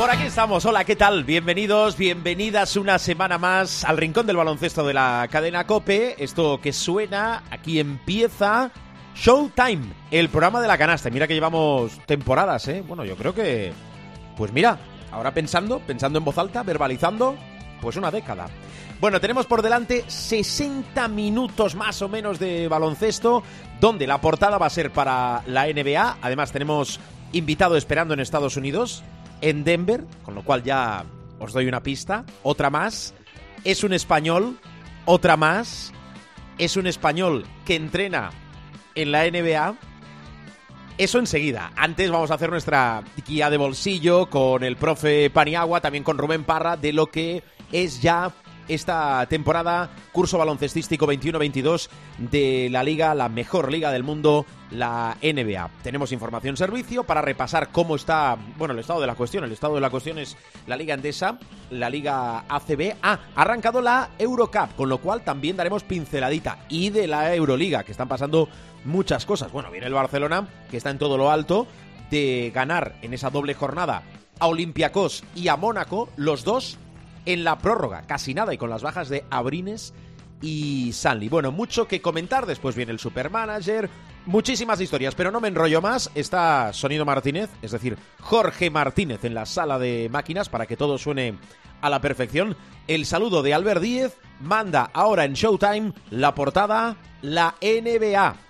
Por aquí estamos. Hola, ¿qué tal? Bienvenidos, bienvenidas una semana más al Rincón del Baloncesto de la cadena Cope. Esto que suena, aquí empieza Showtime, el programa de la canasta. Mira que llevamos temporadas, ¿eh? Bueno, yo creo que... Pues mira, ahora pensando, pensando en voz alta, verbalizando, pues una década. Bueno, tenemos por delante 60 minutos más o menos de baloncesto, donde la portada va a ser para la NBA. Además, tenemos invitado esperando en Estados Unidos, en Denver, con lo cual ya os doy una pista. Otra más. Es un español, otra más. Es un español que entrena en la NBA. Eso enseguida. Antes vamos a hacer nuestra guía de bolsillo con el profe Paniagua, también con Rubén Parra, de lo que es ya esta temporada, curso baloncestístico 21-22 de la liga, la mejor liga del mundo, la NBA. Tenemos información servicio para repasar cómo está, bueno, el estado de la cuestión. El estado de la cuestión es la liga endesa, la liga ACB. Ah, ha arrancado la Eurocup, con lo cual también daremos pinceladita. Y de la Euroliga, que están pasando muchas cosas. Bueno, viene el Barcelona, que está en todo lo alto, de ganar en esa doble jornada a Olympiacos y a Mónaco, los dos en la prórroga, casi nada, y con las bajas de Abrines y Sanli. Bueno, mucho que comentar, después viene el Supermanager, muchísimas historias, pero no me enrollo más. Está Sonido Martínez, es decir, Jorge Martínez en la sala de máquinas para que todo suene a la perfección. El saludo de Albert Díez manda ahora en Showtime la portada, la NBA.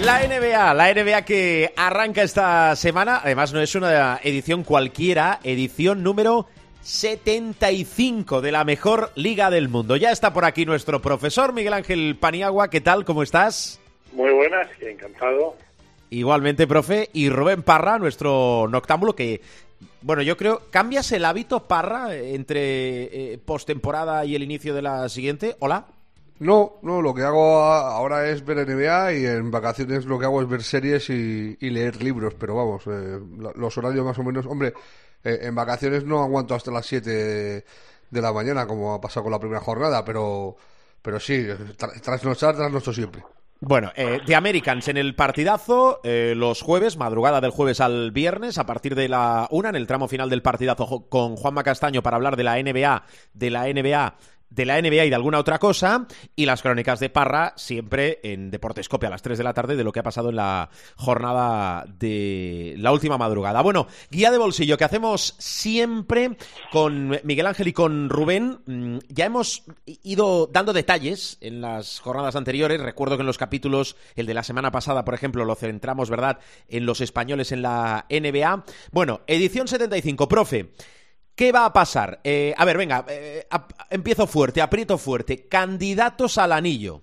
La NBA, la NBA que arranca esta semana, además no es una edición cualquiera, edición número 75 de la mejor liga del mundo. Ya está por aquí nuestro profesor Miguel Ángel Paniagua, ¿qué tal? ¿Cómo estás? Muy buenas, encantado. Igualmente, profe, y Rubén Parra, nuestro noctámbulo, que, bueno, yo creo, ¿cambias el hábito, Parra, entre eh, postemporada y el inicio de la siguiente? Hola. No, no, lo que hago ahora es ver NBA y en vacaciones lo que hago es ver series y, leer libros, pero vamos, eh, lo- los horarios más o menos, hombre, eh, en vacaciones no aguanto hasta las 7 de, la mañana como ha pasado con la primera jornada, pero, pero sí, tra- trasnochar, trasnocho siempre. Bueno, eh, The Americans en el partidazo, eh, los jueves, madrugada del jueves al viernes, a partir de la una, en el tramo final del partidazo con Juanma Castaño para hablar de la NBA, de la NBA, de la NBA y de alguna otra cosa, y las crónicas de Parra, siempre en Deportescope a las 3 de la tarde, de lo que ha pasado en la jornada de la última madrugada. Bueno, guía de bolsillo que hacemos siempre con Miguel Ángel y con Rubén. Mm, Ya hemos ido dando detalles en las jornadas anteriores. Recuerdo que en los capítulos, el de la semana pasada, por ejemplo, lo centramos, ¿verdad?, en los españoles en la NBA. Bueno, edición 75, profe. ¿Qué va a pasar? Eh, a ver, venga, eh, empiezo fuerte, aprieto fuerte. Candidatos al anillo.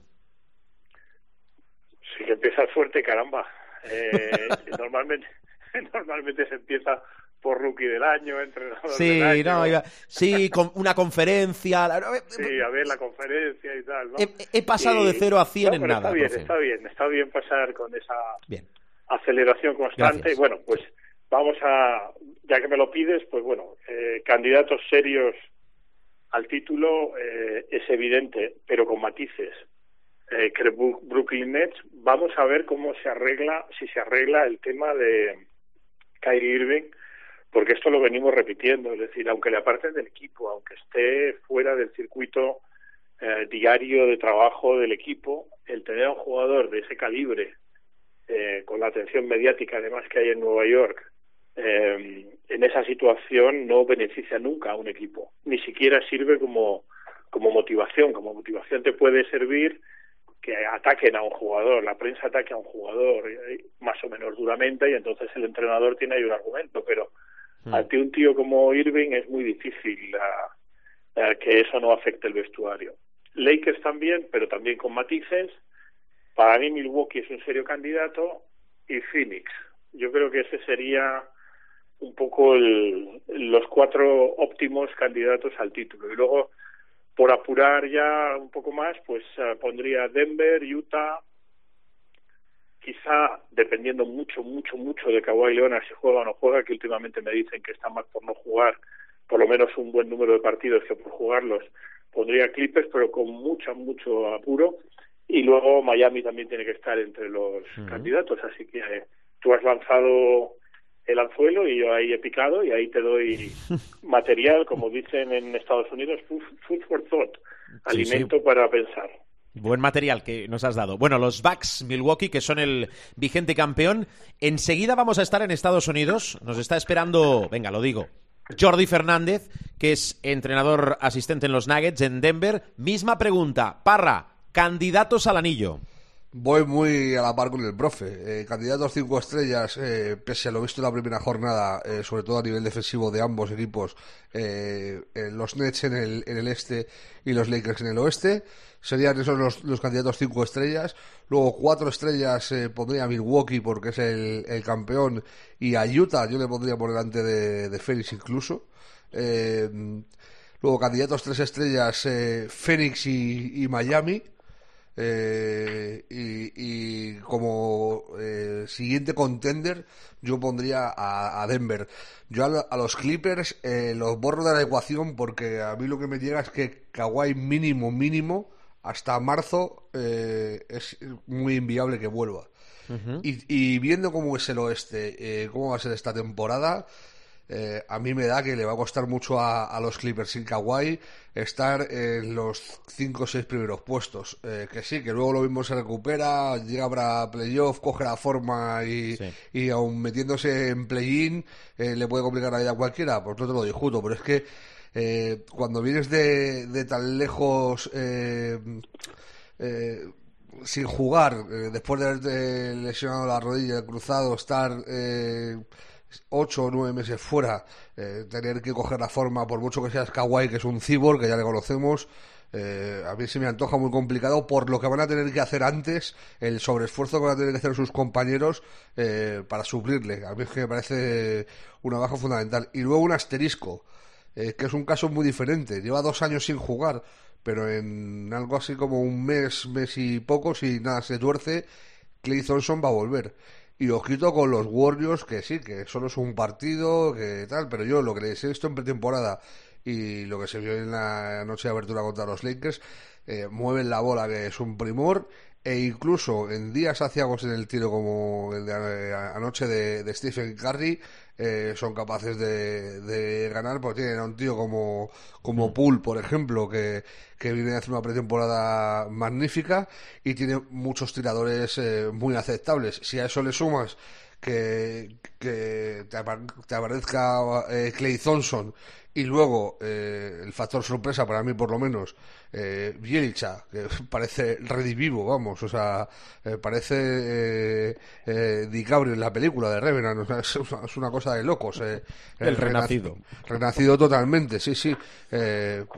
Sí que empieza fuerte, caramba. Eh, normalmente, normalmente se empieza por rookie del año, entrenador Sí, del año. no, iba- sí, con una conferencia. Sí, a ver la conferencia y tal, ¿no? He, he pasado Y- de 0 a 100 no, en nada. Está bien, profe. está bien, está bien pasar con esa Bien. aceleración constante. Gracias. Bueno, pues vamos a, ya que me lo pides, pues bueno, eh, candidatos serios al título eh, es evidente, pero con matices. Eh, Brooklyn Nets, vamos a ver cómo se arregla, si se arregla el tema de Kyrie Irving, porque esto lo venimos repitiendo, es decir, aunque le aparten del equipo, aunque esté fuera del circuito eh, diario de trabajo del equipo, el tener a un jugador de ese calibre, eh, con la atención mediática además que hay en Nueva York, eh, en esa situación no beneficia nunca a un equipo, ni siquiera sirve como, como motivación. Como motivación te puede servir que ataquen a un jugador, la prensa ataque a un jugador eh, más o menos duramente y entonces el entrenador tiene ahí un argumento, pero Hmm. ante un tío como Irving es muy difícil uh, que eso no afecte el vestuario. Lakers también, pero también con matices. Para mí Milwaukee es un serio candidato y Phoenix. Yo creo que ese sería un poco el, los cuatro óptimos candidatos al título. Y luego, por apurar ya un poco más, pues uh, pondría Denver, Utah, quizá dependiendo mucho, mucho, mucho de Kawhi Leonard si juega o no juega, que últimamente me dicen que está más por no jugar, por lo menos un buen número de partidos que por jugarlos, pondría Clippers, pero con mucho, mucho apuro. Y luego Miami también tiene que estar entre los uh -huh. candidatos, así que eh, tú has lanzado el anzuelo y yo ahí he picado y ahí te doy material, como dicen en Estados Unidos, food, for thought, alimento sí, sí. para pensar. Buen material que nos has dado. Bueno, los Bucks Milwaukee, que son el vigente campeón. Enseguida vamos a estar en Estados Unidos. Nos está esperando, venga, lo digo, Jordi Fernández, que es entrenador asistente en los Nuggets en Denver. Misma pregunta. Parra, candidatos al anillo. Voy muy a la par con el profe. Eh, candidatos cinco estrellas, eh, pese a lo visto en la primera jornada, eh, sobre todo a nivel defensivo de ambos equipos, los Nets en el, en el este y los Lakers en el oeste. Serían esos los, los candidatos cinco estrellas. Luego cuatro estrellas pondría a Milwaukee porque es el, el, campeón y a Utah yo le pondría por delante de, de Phoenix incluso. luego candidatos tres estrellas Phoenix y, y Miami. Eh, y, y, como eh, siguiente contender yo pondría a, a Denver yo a, a los Clippers eh, los borro de la ecuación porque a mí lo que me llega es que Kawhi mínimo mínimo hasta marzo eh, es muy inviable que vuelva uh -huh. y, y, viendo cómo es el oeste cómo va a ser esta temporada eh, a mí me da que le va a costar mucho a, a los Clippers sin Kawhi estar en los 5 o 6 primeros puestos. Eh, que sí, que luego lo mismo se recupera, llega para playoff, coge la forma y, sí. y aún metiéndose en play-in eh, le puede complicar la vida a cualquiera. Pues no te lo discuto, pero es que eh, cuando vienes de, de tan lejos eh, eh, sin jugar, después de haberte lesionado la rodilla, cruzado, estar eh, ocho o nueve meses fuera, eh, tener que coger la forma, por mucho que seas Kawhi, que es un cyborg, que ya le conocemos, eh, a mí se me antoja muy complicado por lo que van a tener que hacer antes, el sobreesfuerzo que van a tener que hacer sus compañeros eh, para suplirle. A mí es que me parece una baja fundamental. Y luego un asterisco, eh, que es un caso muy diferente. Lleva dos años sin jugar, pero en algo así como un mes, mes y poco, si nada se tuerce, Clay Thompson va a volver. Y ojito con los Warriors, que sí, que solo es un partido, que tal, pero yo lo que les he visto en pretemporada y lo que se vio en la noche de abertura contra los Lakers, eh, mueven la bola, que es un primor, e incluso en días aciagos en el tiro como el de eh, anoche de, de Stephen Curry, eh, son capaces de, de, ganar porque tienen a un tío como, como por ejemplo, que, que viene a hacer una pretemporada magnífica y tiene muchos tiradores eh, muy aceptables. Si a eso le sumas que, que te, te aparezca eh, Clay Thompson y luego eh, el factor sorpresa para mí por lo menos eh, Bielcha que parece redivivo vamos o sea eh, parece eh, DiCaprio en la película de Revenant o sea, es, una, es, una, cosa de locos el renacido. renacido totalmente sí sí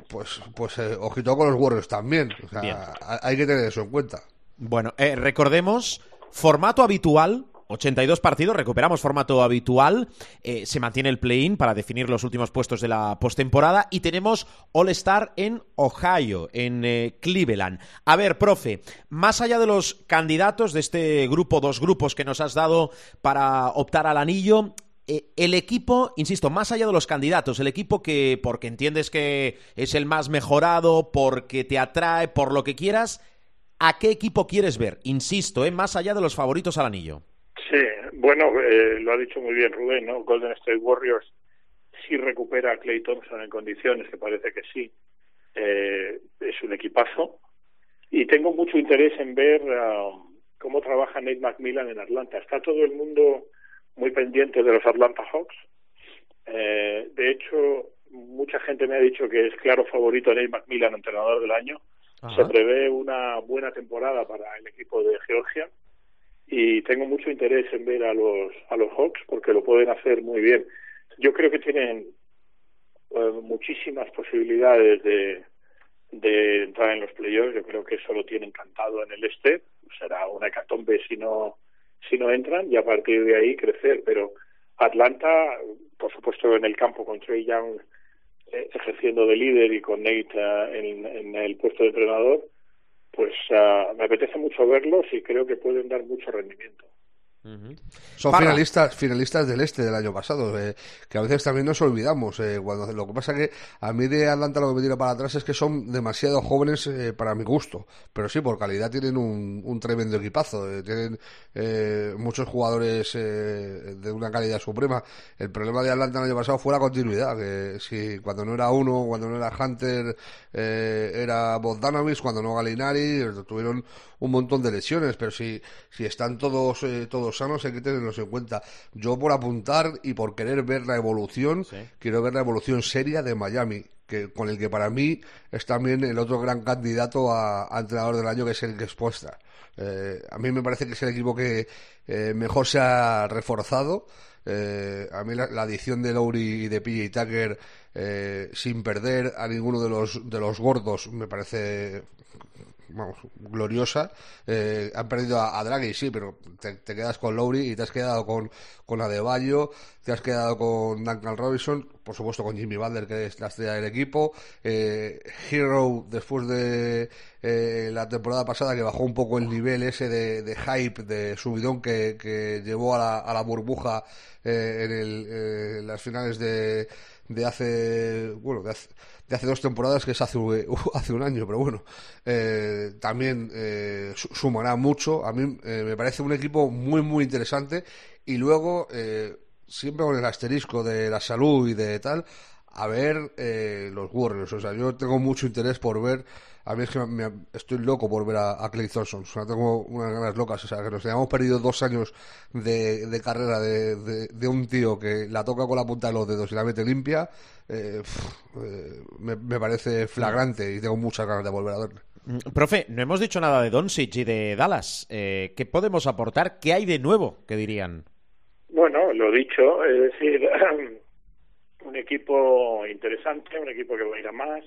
pues pues ojito con los Warriors también o sea, hay que tener eso en cuenta. Bueno recordemos formato habitual 82 partidos, recuperamos formato habitual, eh, se mantiene el play-in para definir los últimos puestos de la postemporada y tenemos All-Star en Ohio, en eh, Cleveland. A ver, profe, más allá de los candidatos de este grupo, dos grupos que nos has dado para optar al anillo, eh, el equipo, insisto, más allá de los candidatos, el equipo que, porque entiendes que es el más mejorado, porque te atrae, por lo que quieras, ¿a qué equipo quieres ver? Insisto, eh, más allá de los favoritos al anillo. Sí, bueno, eh, lo ha dicho muy bien Rubén, ¿no? Golden State Warriors sí recupera a Clay Thompson en condiciones, que parece que sí. Eh, es un equipazo. Y tengo mucho interés en ver uh, cómo trabaja Nate McMillan en Atlanta. Está todo el mundo muy pendiente de los Atlanta Hawks. Eh, de hecho, mucha gente me ha dicho que es claro favorito Nate McMillan, entrenador del año. Se prevé una buena temporada para el equipo de Georgia y tengo mucho interés en ver a los a los Hawks porque lo pueden hacer muy bien. Yo creo que tienen eh, muchísimas posibilidades de, de entrar en los playoffs. Yo creo que eso lo tienen cantado en el este. Será una hecatombe si no si no entran y a partir de ahí crecer. Pero Atlanta, por supuesto, en el campo con Trey Young eh, ejerciendo de líder y con Nate eh, en, el puesto de entrenador, pues uh, me apetece mucho verlos y creo que pueden dar mucho rendimiento. Son finalistas finalistas del este del año pasado, eh, que a veces también nos olvidamos. Eh, cuando Lo que pasa que a mí de Atlanta lo que me tira para atrás es que son demasiado jóvenes eh, para mi gusto. Pero sí, por calidad tienen un, un tremendo equipazo. Eh, tienen muchos jugadores de una calidad suprema. El problema de Atlanta el año pasado fue la continuidad. Que si cuando no era uno, cuando no era Hunter, era Bogdanovich, cuando no Galinari, tuvieron un montón de lesiones. Pero si, si están todos, todos sanos hay que tenerlos en cuenta. Yo por apuntar y por querer ver la evolución, quiero ver la evolución seria de Miami, que con el que para mí es también el otro gran candidato a, entrenador del año, que es el que expuesta. Eh, a mí me parece que es el equipo que eh, mejor se ha reforzado. Eh, a mí la, adición de Lowry y de PJ Tucker sin perder a ninguno de los de los gordos me parece vamos, gloriosa. Eh, han perdido a, Draghi, sí, pero te, quedas con Lowry y te has quedado con, con Adebayo, te has quedado con Duncan Robinson, por supuesto con Jimmy Butler, que es la estrella del equipo. Eh, Hero, después de eh, la temporada pasada, que bajó un poco el nivel ese de, hype, de subidón que, llevó a la, burbuja en, el, las finales de, de hace, bueno, de hace de hace dos temporadas, que es hace, hace un año, pero bueno, eh, también eh, sumará mucho. A mí eh, me parece un equipo muy, muy interesante. Y luego, siempre con el asterisco de la salud y de tal, a ver los Warriors. O sea, yo tengo mucho interés por ver a mí es que me, estoy loco por ver a, Clay Thompson. O sea, tengo unas ganas locas. O sea, que nos hayamos perdido dos años de, carrera de, un tío que la toca con la punta de los dedos y la mete limpia. Eh, eh, me, parece flagrante y tengo muchas ganas de volver a verlo. Mm, profe, no hemos dicho nada de Doncic y de Dallas. Eh, ¿Qué podemos aportar? ¿Qué hay de nuevo? ¿Qué dirían? Bueno, lo dicho, es decir, un equipo interesante, un equipo que va a ir a más,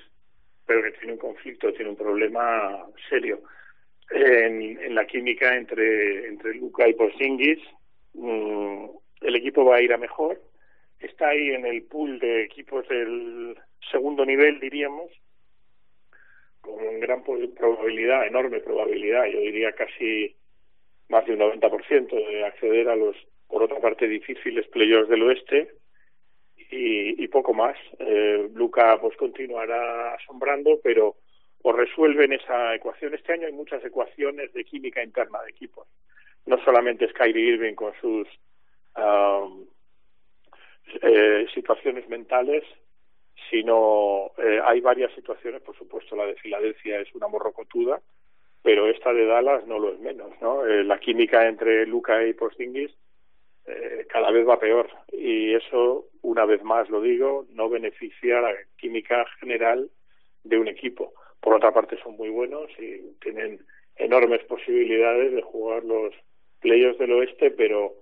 pero que tiene un conflicto, tiene un problema serio en, la química entre, entre Luca y Porzingis. Mm, el equipo va a ir a mejor. Está ahí en el pool de equipos del segundo nivel, diríamos, con gran probabilidad, enorme probabilidad, yo diría casi más de un 90% de acceder a los, por otra parte, difíciles playoffs del oeste y, poco más. Eh, Luca pues continuará asombrando, pero o resuelven esa ecuación. Este año hay muchas ecuaciones de química interna de equipos. No solamente Kyrie Irving con sus eh, situaciones mentales, sino eh, hay varias situaciones, por supuesto la de Filadelfia es una morrocotuda, pero esta de Dallas no lo es menos, ¿no? Eh, la química entre Luca y Porzingis eh, cada vez va peor y eso, una vez más lo digo, no beneficia la química general de un equipo. Por otra parte son muy buenos y tienen enormes posibilidades de jugar los playoffs del oeste, pero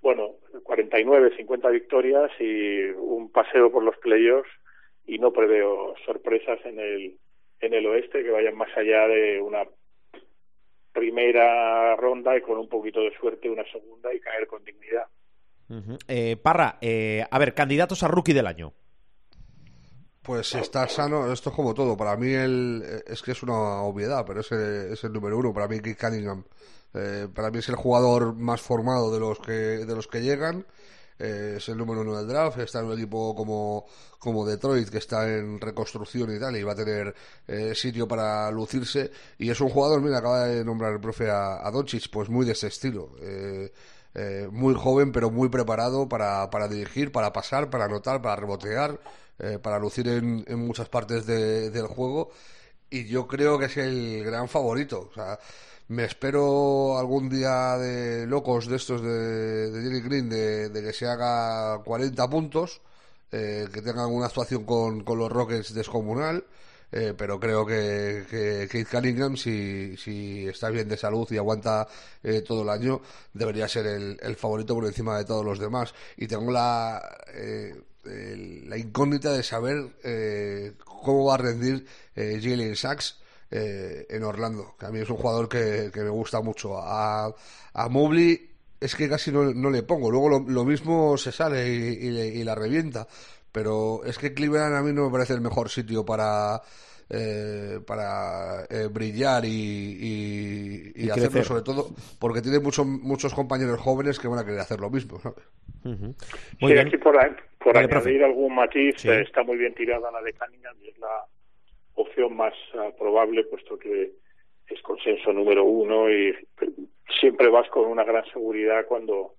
bueno, 49, 50 victorias y un paseo por los playoffs y no preveo sorpresas en el en el oeste que vayan más allá de una primera ronda y con un poquito de suerte una segunda y caer con dignidad. eh, Parra, eh, a ver, candidatos a rookie del año. Pues si está sano, esto es como todo. Para mí el, es que es una obviedad, pero es el, es el número uno. Para mí Keith Cunningham. Eh, para mí es el jugador más formado de los que, de los que llegan. Eh, es el número uno del draft, está en un equipo como, como Detroit, que está en reconstrucción y tal, y va a tener eh, sitio para lucirse. Y es un jugador, mira, acaba de nombrar el profe a, Doncic, pues muy de ese estilo. Eh, muy joven, pero muy preparado para, para dirigir, para pasar, para anotar, para rebotear, para lucir en, en muchas partes del juego. Y yo creo que es el gran favorito. O sea, Me espero algún día de locos de estos de, de Jerry Green de, que se haga 40 puntos, eh, que tenga alguna actuación con, con los Rockets descomunal. Eh, pero creo que, que Keith Cunningham, si, si está bien de salud y aguanta eh, todo el año, debería ser el, el favorito por encima de todos los demás. Y tengo la, eh, la incógnita de saber eh, cómo va a rendir Jalen Sachs eh, en Orlando, que a mí es un jugador que, que me gusta mucho. A, a Mobley es que casi no, no le pongo, luego lo, lo mismo se sale y, y le- y la revienta, pero es que Cleveland a mí no me parece el mejor sitio para... eh, para eh, brillar y, y- y Y hacerlo crecer. sobre todo porque tiene muchos muchos compañeros jóvenes que van a querer hacer lo mismo ¿sabes? Ujú. Sí, Muy bien. aquí por, por añadir profe. algún matiz, Sí. eh, está muy bien tirada la de Cunningham y es la opción más ah, probable, puesto que es consenso número uno y siempre vas con una gran seguridad cuando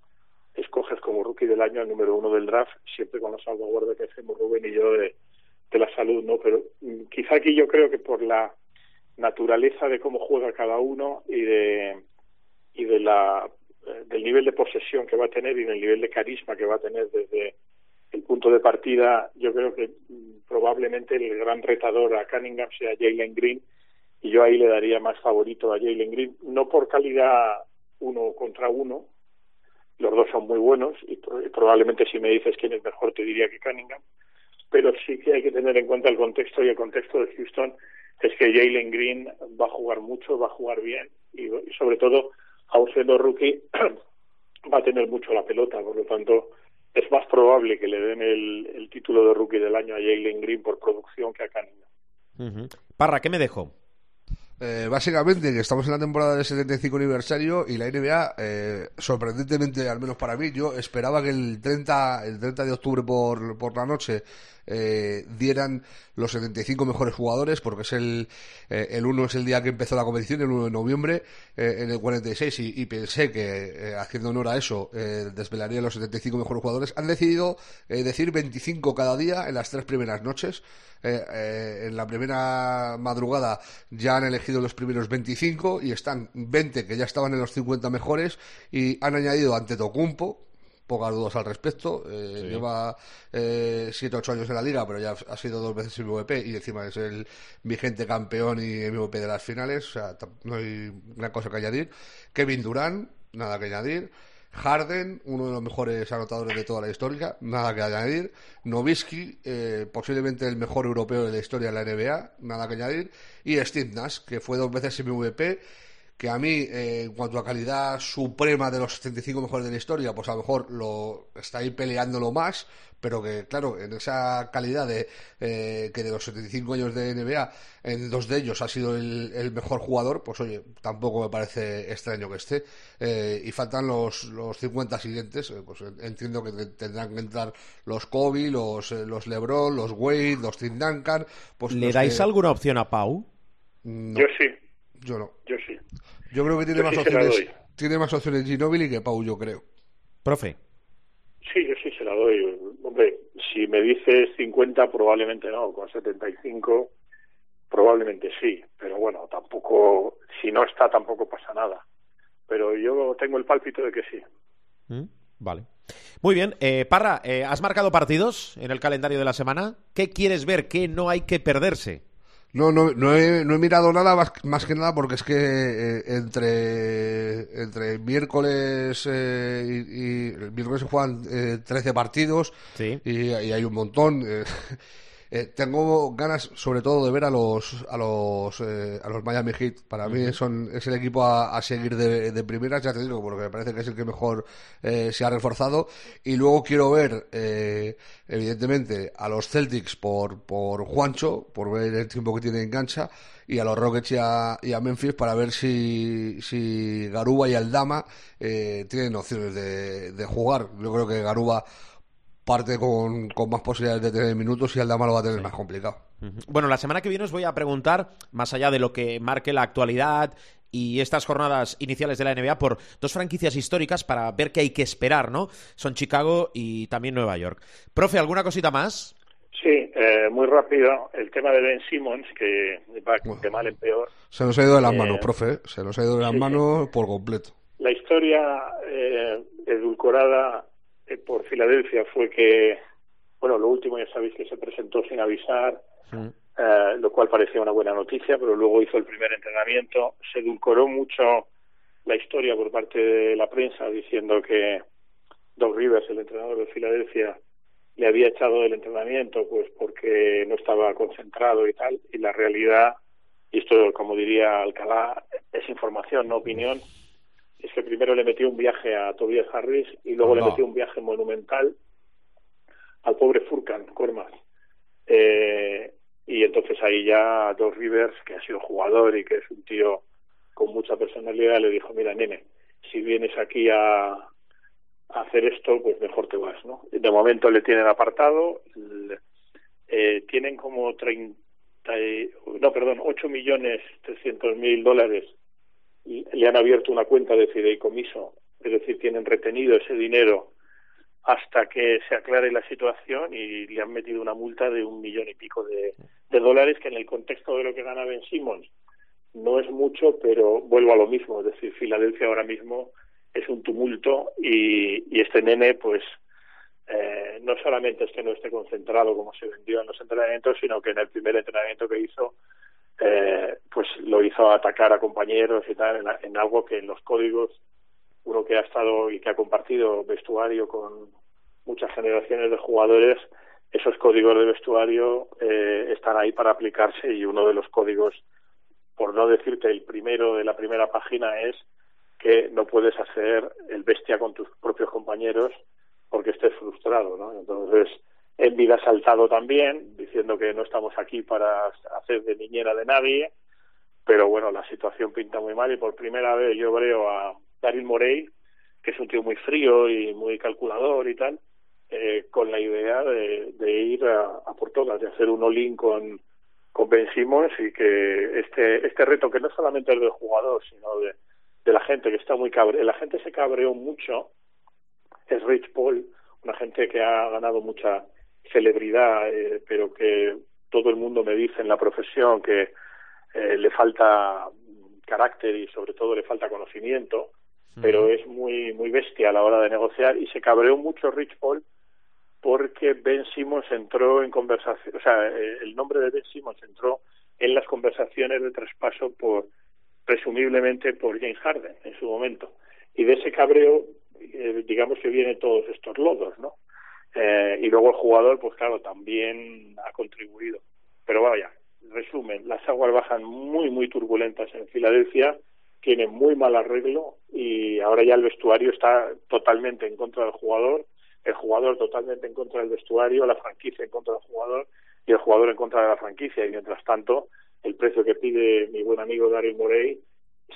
escoges como rookie del año al número uno del draft, siempre con la salvaguarda que hacemos Rubén y yo de, de la salud, ¿no? Pero mm, quizá aquí yo creo que por la naturaleza de cómo juega cada uno y de y de la eh, del nivel de posesión que va a tener y del nivel de carisma que va a tener desde el punto de partida, yo creo que mm, probablemente el gran retador a Cunningham sea Jalen Green y yo ahí le daría más favorito a Jalen Green, no por calidad uno contra uno, los dos son muy buenos y, pro- y probablemente si me dices quién es mejor te diría que Cunningham, pero sí que hay que tener en cuenta el contexto y el contexto de Houston es que Jalen Green va a jugar mucho, va a jugar bien y, y sobre todo, aun siendo rookie, va a tener mucho la pelota, por lo tanto es más probable que le den el, el título de rookie del año a Jalen Green por producción que a Cunningham. Ujú. Parra, ¿qué me dejo? Eh, básicamente que estamos en la temporada del 75 aniversario y la NBA, eh, sorprendentemente, al menos para mí, yo esperaba que el 30, el 30 de octubre por, por la noche eh, dieran los 75 mejores jugadores, porque es el, eh, el 1 es el día que empezó la competición, el 1 de noviembre, eh, en el 46, y, y pensé que, eh, haciendo honor a eso, desvelaría los 75 mejores jugadores. Han decidido decir 25 cada día en las tres primeras noches. En la primera madrugada ya han elegido los primeros 25 y están 20 que ya estaban en los 50 mejores y han añadido ante Tocumpo pocas dudas al respecto. Eh, Lleva 7 8 años en la liga, pero ya ha sido dos veces MVP y encima es el vigente campeón y MVP de las finales. O sea, no hay gran cosa que añadir. Kevin Durant, nada que añadir. Harden, uno de los mejores anotadores de toda la historia, nada que añadir. Nowitzki, eh, posiblemente el mejor europeo de la historia de la NBA, nada que añadir. Y Steve Nash, que fue dos veces MVP, que a mí, eh, en cuanto a calidad suprema de los 75 mejores de la historia, pues a lo mejor lo está ahí peleándolo más, pero que, claro, en esa calidad de eh, que de los 75 años de NBA, en dos de ellos ha sido el, el mejor jugador, pues oye, tampoco me parece extraño que esté. Eh, y faltan los, los 50 siguientes, eh, pues en- entiendo que te- tendrán que entrar los Kobe, los, eh, los LeBron, los Wade, los Tim Duncan. Pues ¿Le dais que- alguna opción a Pau? No, Yo sí, yo no. yo sí. Yo creo que tiene Yo más sí opciones. Tiene más opciones Ginobili que Pau, yo creo. Profe. Sí, yo sí se la doy. Hombre, si me dices 50, probablemente no. Con 75, probablemente sí. Pero bueno, tampoco, si no está, tampoco pasa nada. Pero yo tengo el pálpito de que sí. ¿Mm? Vale. Muy bien. Eh, Parra, eh, ¿has marcado partidos en el calendario de la semana? ¿Qué quieres ver? ¿Qué no hay que perderse? No, no, no he, no he mirado nada más, más que nada porque es que eh, entre, entre miércoles eh, y, y el miércoles se juegan eh, 13 partidos Sí. y, y hay un montón. Eh, tengo ganas sobre todo de ver a los a los eh, a los Miami Heat. Para mí son es el equipo a, a seguir de, de primeras, ya te digo, porque me parece que es el que mejor eh, se ha reforzado. Y luego quiero ver, eh, evidentemente, a los Celtics por por Juancho, por ver el tiempo que tiene en cancha, y a los Rockets y a, y a Memphis para ver si si Garuba y Aldama eh, tienen opciones de, de jugar. Yo creo que Garuba parte con, con más posibilidades de tener minutos y Aldama lo va a tener más complicado. Bueno, la semana que viene os voy a preguntar, más allá de lo que marque la actualidad y estas jornadas iniciales de la NBA, por dos franquicias históricas para ver qué hay que esperar, ¿no? Son Chicago y también Nueva York. Profe, ¿alguna cosita más? Sí, eh, muy rápido. El tema de Ben Simmons, que va de mal en peor. Se nos ha ido de las Eh, manos, profe. ¿eh? Se nos ha ido de las sí. manos por completo. La historia eh, edulcorada eh, por Filadelfia fue que, bueno, lo último ya sabéis que se presentó sin avisar, eh, lo cual parecía una buena noticia, pero luego hizo el primer entrenamiento. Se edulcoró mucho la historia por parte de la prensa diciendo que Doc Rivers, el entrenador de Filadelfia, le había echado del entrenamiento pues porque no estaba concentrado y tal. Y la realidad, y esto como diría Alcalá, es información, no opinión, es que primero le metió un viaje a Tobias Harris y luego le metió un viaje monumental al pobre Furkan Kormas. Eh, y entonces ahí ya Dos Rivers, que ha sido jugador y que es un tío con mucha personalidad, le dijo, mira, nene, si vienes aquí a, a hacer esto, pues mejor te vas, ¿no? De momento le tienen apartado, le- eh, tienen como 30, y- no, perdón, 8 millones 300 mil dólares le han abierto una cuenta de fideicomiso, es decir, tienen retenido ese dinero hasta que se aclare la situación y le han metido una multa de un millón y pico de, dólares que en el contexto de lo que gana Ben Simmons no es mucho, pero vuelvo a lo mismo, es decir, Filadelfia ahora mismo es un tumulto y, y este nene pues eh, no solamente es que no esté concentrado como se vendió en los entrenamientos, sino que en el primer entrenamiento que hizo eh, pues lo hizo atacar a compañeros y tal en, en algo que en los códigos uno que ha estado y que ha compartido vestuario con muchas generaciones de jugadores esos códigos de vestuario eh, están ahí para aplicarse y uno de los códigos por no decirte el primero de la primera página es que no puedes hacer el bestia con tus propios compañeros porque estés frustrado, ¿no? Entonces, Envid ha saltado también, diciendo que no estamos aquí para hacer de niñera de nadie, pero bueno, la situación pinta muy mal y por primera vez yo veo a Daryl Morey, que es un tío muy frío y muy calculador y tal, eh, con la idea de, ir a, a por todas, de hacer un all-in con, con Ben Simmons y que este, este reto, que no solamente es del jugador, sino de, de la gente que está muy cabre, la gente se cabreó mucho, es Rich Paul, una gente que ha ganado mucha celebridad, eh, pero que todo el mundo me dice en la profesión que eh, le falta carácter y sobre todo le falta conocimiento, pero es muy muy bestia a la hora de negociar y se cabreó mucho Rich Paul porque Ben Simmons entró en conversación, o sea, eh, el nombre de Ben Simmons entró en las conversaciones de traspaso por presumiblemente por James Harden en su momento y de ese cabreo eh, digamos que vienen todos estos lodos, ¿no? Eh, y luego el jugador, pues claro, también ha contribuido. Pero vaya, resumen, las aguas bajan muy, muy turbulentas en Filadelfia, tienen muy mal arreglo y ahora ya el vestuario está totalmente en contra del jugador, el jugador totalmente en contra del vestuario, la franquicia en contra del jugador y el jugador en contra de la franquicia. Y mientras tanto, el precio que pide mi buen amigo Daryl Morey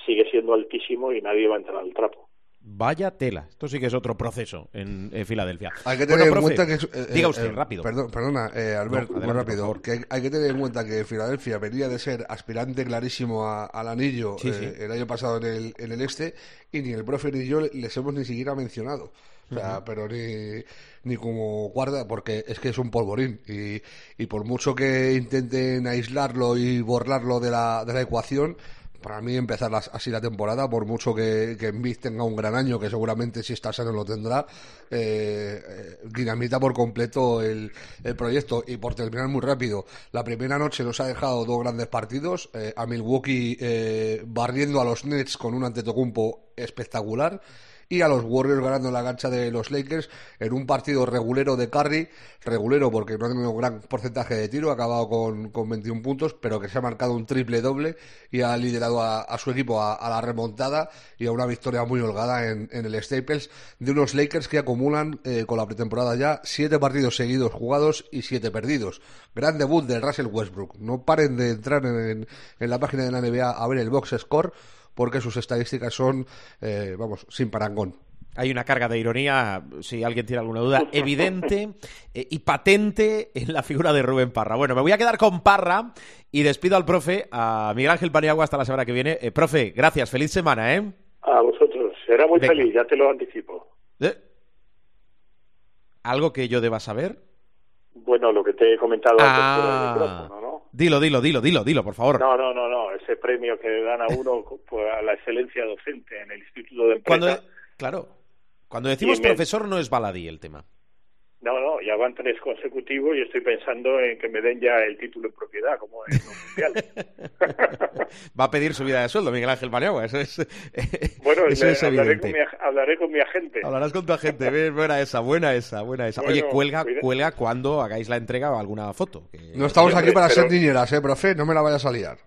sigue siendo altísimo y nadie va a entrar al trapo. Vaya tela. Esto sí que es otro proceso en, Filadelfia. Hay que Bueno, tener en profe, cuenta que... eh, diga eh, usted, eh, rápido. Perdón, perdona, eh, Albert, No, muy rápido. por favor. Que hay, hay que tener en cuenta que Filadelfia venía de ser aspirante clarísimo a- al anillo Sí, eh, sí. el año pasado en el, en el este y ni el profe ni yo les hemos ni siquiera mencionado. O sea, pero ni, ni como guarda, porque es que es un polvorín. Y, y por mucho que intenten aislarlo y borrarlo de la, de la ecuación, para mí empezar así la temporada, por mucho que, que Embiid tenga un gran año, que seguramente si está sano lo tendrá, eh, eh, dinamita por completo el, el proyecto. Y por terminar muy rápido, la primera noche nos ha dejado dos grandes partidos, eh, a Milwaukee eh, barriendo a los Nets con un Antetokounmpo espectacular y a los Warriors ganando la cancha de los Lakers en un partido regulero de Curry, regulero porque no ha tenido un gran porcentaje de tiro, ha acabado con, con 21 puntos, pero que se ha marcado un triple doble y ha liderado a, su equipo a, la remontada y a una victoria muy holgada en, en el Staples de unos Lakers que acumulan eh, con la pretemporada ya siete partidos seguidos jugados y siete perdidos. Gran debut de Russell Westbrook. No paren de entrar en, en la página de la NBA a ver el box score porque sus estadísticas son, eh, vamos, sin parangón. Hay una carga de ironía, si alguien tiene alguna duda, evidente eh, y patente en la figura de Rubén Parra. Bueno, me voy a quedar con Parra y despido al profe, a Miguel Ángel Paniagua hasta la semana que viene. Eh, profe, gracias, feliz semana, ¿eh? A vosotros, será muy Venga. feliz, ya te lo anticipo. Eh, ¿Algo que yo deba saber? Bueno, lo que te he comentado antes Ah. por el micrófono, ¿no? Dilo, dilo, dilo, dilo, dilo, por favor. No, no, no, no, ese premio que dan a uno por a la excelencia docente en el Instituto de Empresa. Cuando, claro, cuando decimos el- profesor no es baladí el tema. No, no, ya van tres consecutivos y estoy pensando en que me den ya el título en propiedad, como en los mundiales. Va a pedir subida de sueldo, Miguel Ángel Paniagua, eso es, bueno, eso le- es hablaré, con evidente. mi, ag- hablaré con mi agente. Hablarás con tu agente, bien, buena esa, buena esa, buena esa. Oye, cuelga, cuida- cuelga cuando hagáis la entrega o alguna foto. que- No estamos aquí para pero- ser niñeras, eh, profe, no me la vayas a liar.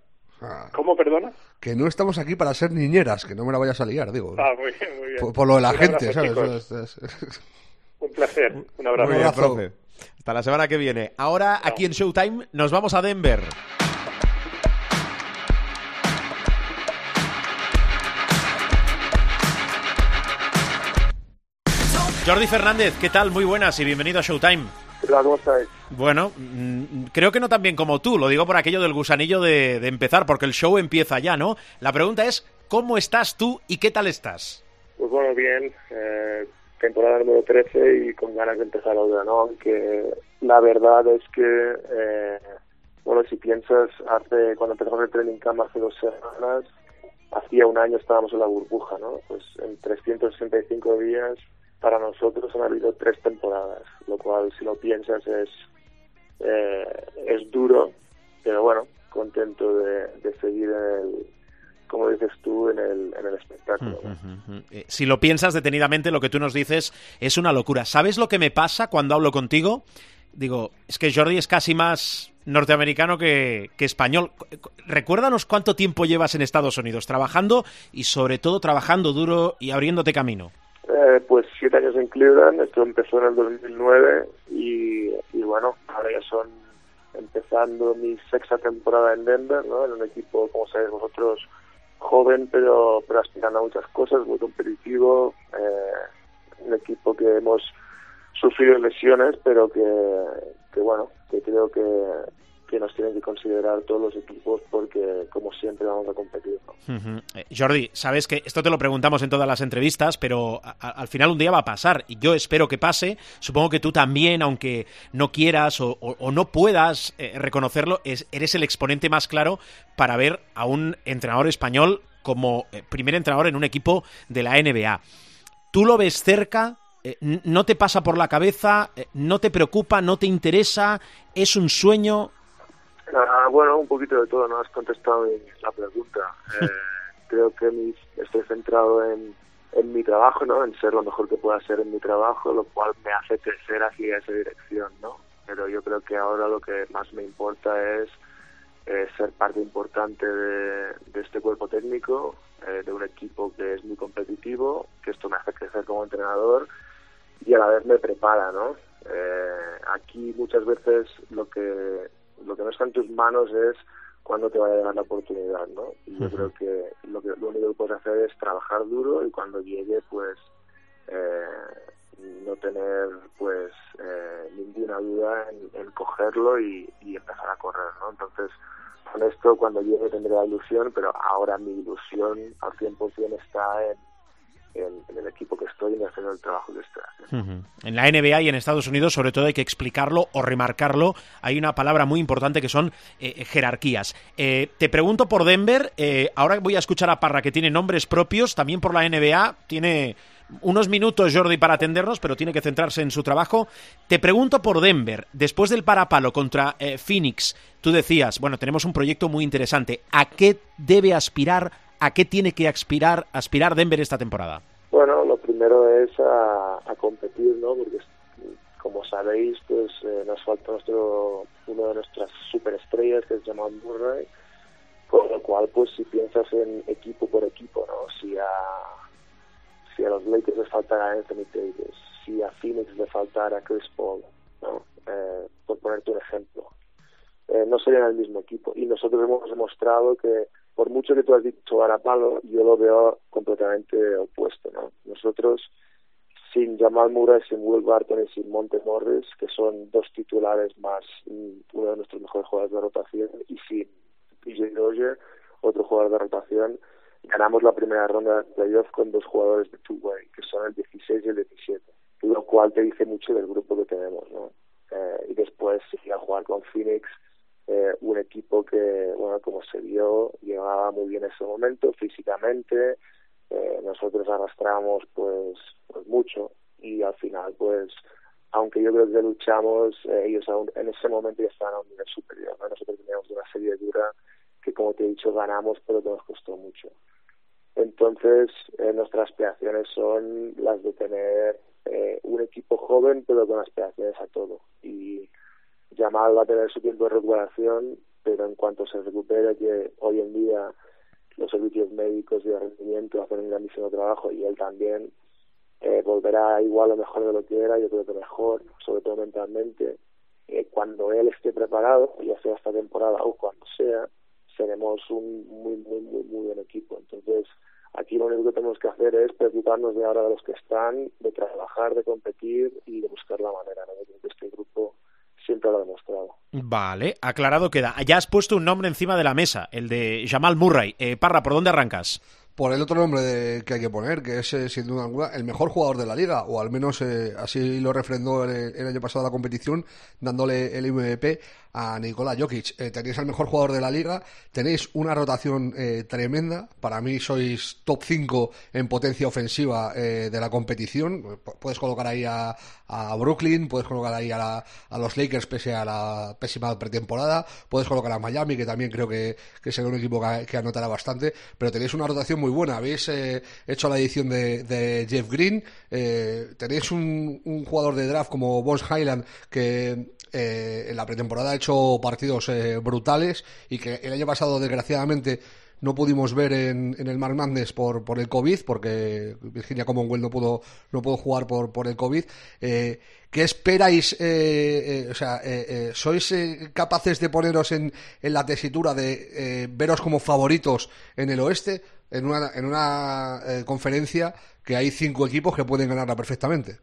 Ah, ¿Cómo, perdona? que no estamos aquí para ser niñeras, que no me la vayas a liar, digo. Ah, muy bien, muy bien. por, por lo de la gente, abrazo, ¿sabes? Un placer, un abrazo. Muy bien, abrazo. profe. Hasta la semana que viene. Ahora, aquí en Showtime, nos vamos a Denver. Jordi Fernández, ¿qué tal? Muy buenas y bienvenido a Showtime. ¿Cómo estáis? Bueno, mm, creo que no tan bien como tú, lo digo por aquello del gusanillo de, de empezar, porque el show empieza ya, ¿no? La pregunta es, ¿cómo estás tú y qué tal estás? Pues bueno, bien, eh, temporada número 13 y con ganas de empezar otra, ¿no? Aunque la verdad es que, eh, bueno, si piensas, hace cuando empezamos el training camp hace dos semanas, hacía un año estábamos en la burbuja, ¿no? Pues en 365 días para nosotros han habido tres temporadas, lo cual si lo piensas es, eh, es duro, pero bueno, contento de, de seguir el, como dices tú, en el, en el espectáculo. Eh, Si lo piensas detenidamente, lo que tú nos dices es una locura. ¿Sabes lo que me pasa cuando hablo contigo? Digo, es que Jordi es casi más norteamericano que, que español. Cu- cu- Recuérdanos cuánto tiempo llevas en Estados Unidos trabajando y sobre todo trabajando duro y abriéndote camino. Eh, pues siete años en Cleveland, esto empezó en el 2009 y, y bueno, ahora ya son empezando mi sexta temporada en Denver, ¿no? En un equipo, como sabéis vosotros, joven pero, pero aspirando a muchas cosas, muy competitivo, eh, un equipo que hemos sufrido lesiones pero que, que bueno, que creo que, que nos tienen que considerar todos los equipos porque como siempre vamos a competir. Eh, Jordi, sabes que esto te lo preguntamos en todas las entrevistas, pero al final un día va a pasar y yo espero que pase. Supongo que tú también, aunque no quieras o, no puedas eh, reconocerlo, es- eres el exponente más claro para ver a un entrenador español como eh, primer entrenador en un equipo de la NBA. ¿Tú lo ves cerca? ¿No te pasa por la cabeza? ¿No te preocupa? ¿No te interesa? ¿Es un sueño? Ah, bueno, un poquito de todo, no has contestado la pregunta. Eh, creo que mi- estoy centrado en, en mi trabajo, ¿no? En ser lo mejor que pueda ser en mi trabajo, lo cual me hace crecer hacia esa dirección, ¿no? Pero yo creo que ahora lo que más me importa es eh, ser parte importante de, de este cuerpo técnico, eh, de un equipo que es muy competitivo, que esto me hace crecer como entrenador y a la vez me prepara, ¿no? Eh, aquí muchas veces lo que lo que no está en tus manos es cuándo te va a llegar la oportunidad, ¿no? Y yo creo que lo, que lo único que puedes hacer es trabajar duro y cuando llegue, pues, eh, no tener, pues, eh, ninguna duda en, en cogerlo y, y empezar a correr, ¿no? Entonces, con esto, cuando llegue tendré la ilusión, pero ahora mi ilusión al 100% está en, en, el equipo que estoy y el trabajo que estoy. En la NBA y en Estados Unidos, sobre todo, hay que explicarlo o remarcarlo. Hay una palabra muy importante que son eh, jerarquías. Eh, te pregunto por Denver. eh, ahora voy a escuchar a Parra, que tiene nombres propios, también por la NBA. Tiene unos minutos, Jordi, para atendernos, pero tiene que centrarse en su trabajo. Te pregunto por Denver. Después del parapalo contra eh, Phoenix, tú decías, bueno, tenemos un proyecto muy interesante. ¿A qué debe aspirar? ¿A qué tiene que aspirar, aspirar Denver esta temporada? Bueno, lo primero es a, competir, ¿no? Porque como sabéis, pues eh, nos falta nuestro uno de nuestras superestrellas que es Jamal Murray, con lo cual, pues si piensas en equipo por equipo, ¿no? Si a si a los Lakers les faltara Anthony Davis, si a Phoenix le faltara Chris Paul, ¿no? Eh, por ponerte un ejemplo, eh, no serían el mismo equipo. Y nosotros hemos demostrado que por mucho que tú has dicho Arapalo, yo lo veo completamente opuesto. ¿no? Nosotros, sin Jamal Murray, sin Will Barton y sin Monte Morris, que son dos titulares más, mm, uno de nuestros mejores jugadores de rotación, y sin PJ Dozier, otro jugador de rotación, ganamos la primera ronda de playoff con dos jugadores de two-way, que son el 16 y el 17, lo cual te dice mucho del grupo que tenemos. ¿no? Eh, y después ir a jugar con Phoenix, eh, un equipo que, bueno, como se vio, llegaba muy bien en ese momento físicamente, eh, nosotros arrastramos pues, pues mucho y al final pues aunque yo creo que luchamos, eh, ellos aún, en ese momento ya estaban a un nivel superior. ¿no? Nosotros teníamos una serie dura que, como te he dicho, ganamos, pero que nos costó mucho. Entonces, eh, nuestras aspiraciones son las de tener eh, un equipo joven, pero con aspiraciones a todo. Y Jamal va a tener su tiempo de recuperación, pero en cuanto se recupere, que hoy en día los servicios médicos y de rendimiento hacen un grandísimo trabajo y él también, eh, volverá igual o mejor de lo que era, yo creo que mejor, sobre todo mentalmente. Eh, cuando él esté preparado, ya sea esta temporada o cuando sea, seremos un muy, muy, muy, muy buen equipo. Entonces, aquí lo único que tenemos que hacer es preocuparnos de ahora de los que están, de trabajar, de competir y de buscar la manera ¿no? de que este grupo siempre lo ha demostrado. Vale, aclarado queda. Ya has puesto un nombre encima de la mesa, el de Jamal Murray. Eh, Parra, ¿por dónde arrancas? por el otro nombre de, que hay que poner, que es eh, sin duda alguna el mejor jugador de la liga, o al menos eh, así lo refrendó el, el, año pasado la competición, dándole el MVP a Nikola Jokic. Eh, tenéis al mejor jugador de la liga, tenéis una rotación eh, tremenda, para mí sois top 5 en potencia ofensiva eh, de la competición, puedes colocar ahí a, Brooklyn, puedes colocar ahí a, la, los Lakers pese a la pésima pretemporada, puedes colocar a Miami, que también creo que, que será un equipo que, anotará bastante, pero tenéis una rotación muy buena, habéis eh, hecho la edición de, Jeff Green, eh, tenéis un, jugador de draft como Boss Highland que eh, en la pretemporada hecho partidos eh, brutales y que el año pasado, desgraciadamente, no pudimos ver en, en el Mark Madness por, por el COVID, porque Virginia Commonwealth no pudo, no pudo jugar por, por el COVID. Eh, ¿Qué esperáis? Eh, eh, o sea, eh, ¿sois capaces de poneros en, en la tesitura de veros como favoritos en el oeste, en una, en una conferencia que hay cinco equipos que pueden ganarla perfectamente?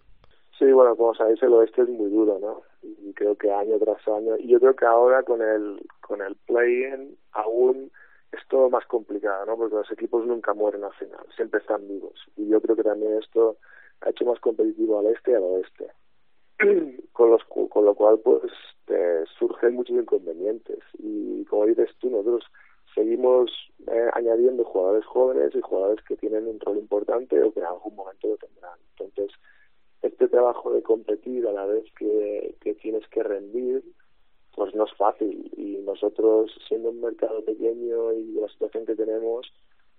Sí, bueno, como sabéis, el oeste es muy duro, ¿no? Creo que año tras año, y yo creo que ahora con el con el play-in aún es todo más complicado, ¿no? Porque los equipos nunca mueren al final, siempre están vivos. Y yo creo que también esto ha hecho más competitivo al este y al oeste. con, los, con lo cual, pues, eh, surgen muchos inconvenientes. Y como dices tú, nosotros seguimos eh, añadiendo jugadores jóvenes y jugadores que tienen un rol importante o que en algún momento lo tendrán. Entonces, este trabajo de competir a la vez que, que tienes que rendir, pues no es fácil. Y nosotros, siendo un mercado pequeño y la situación que tenemos,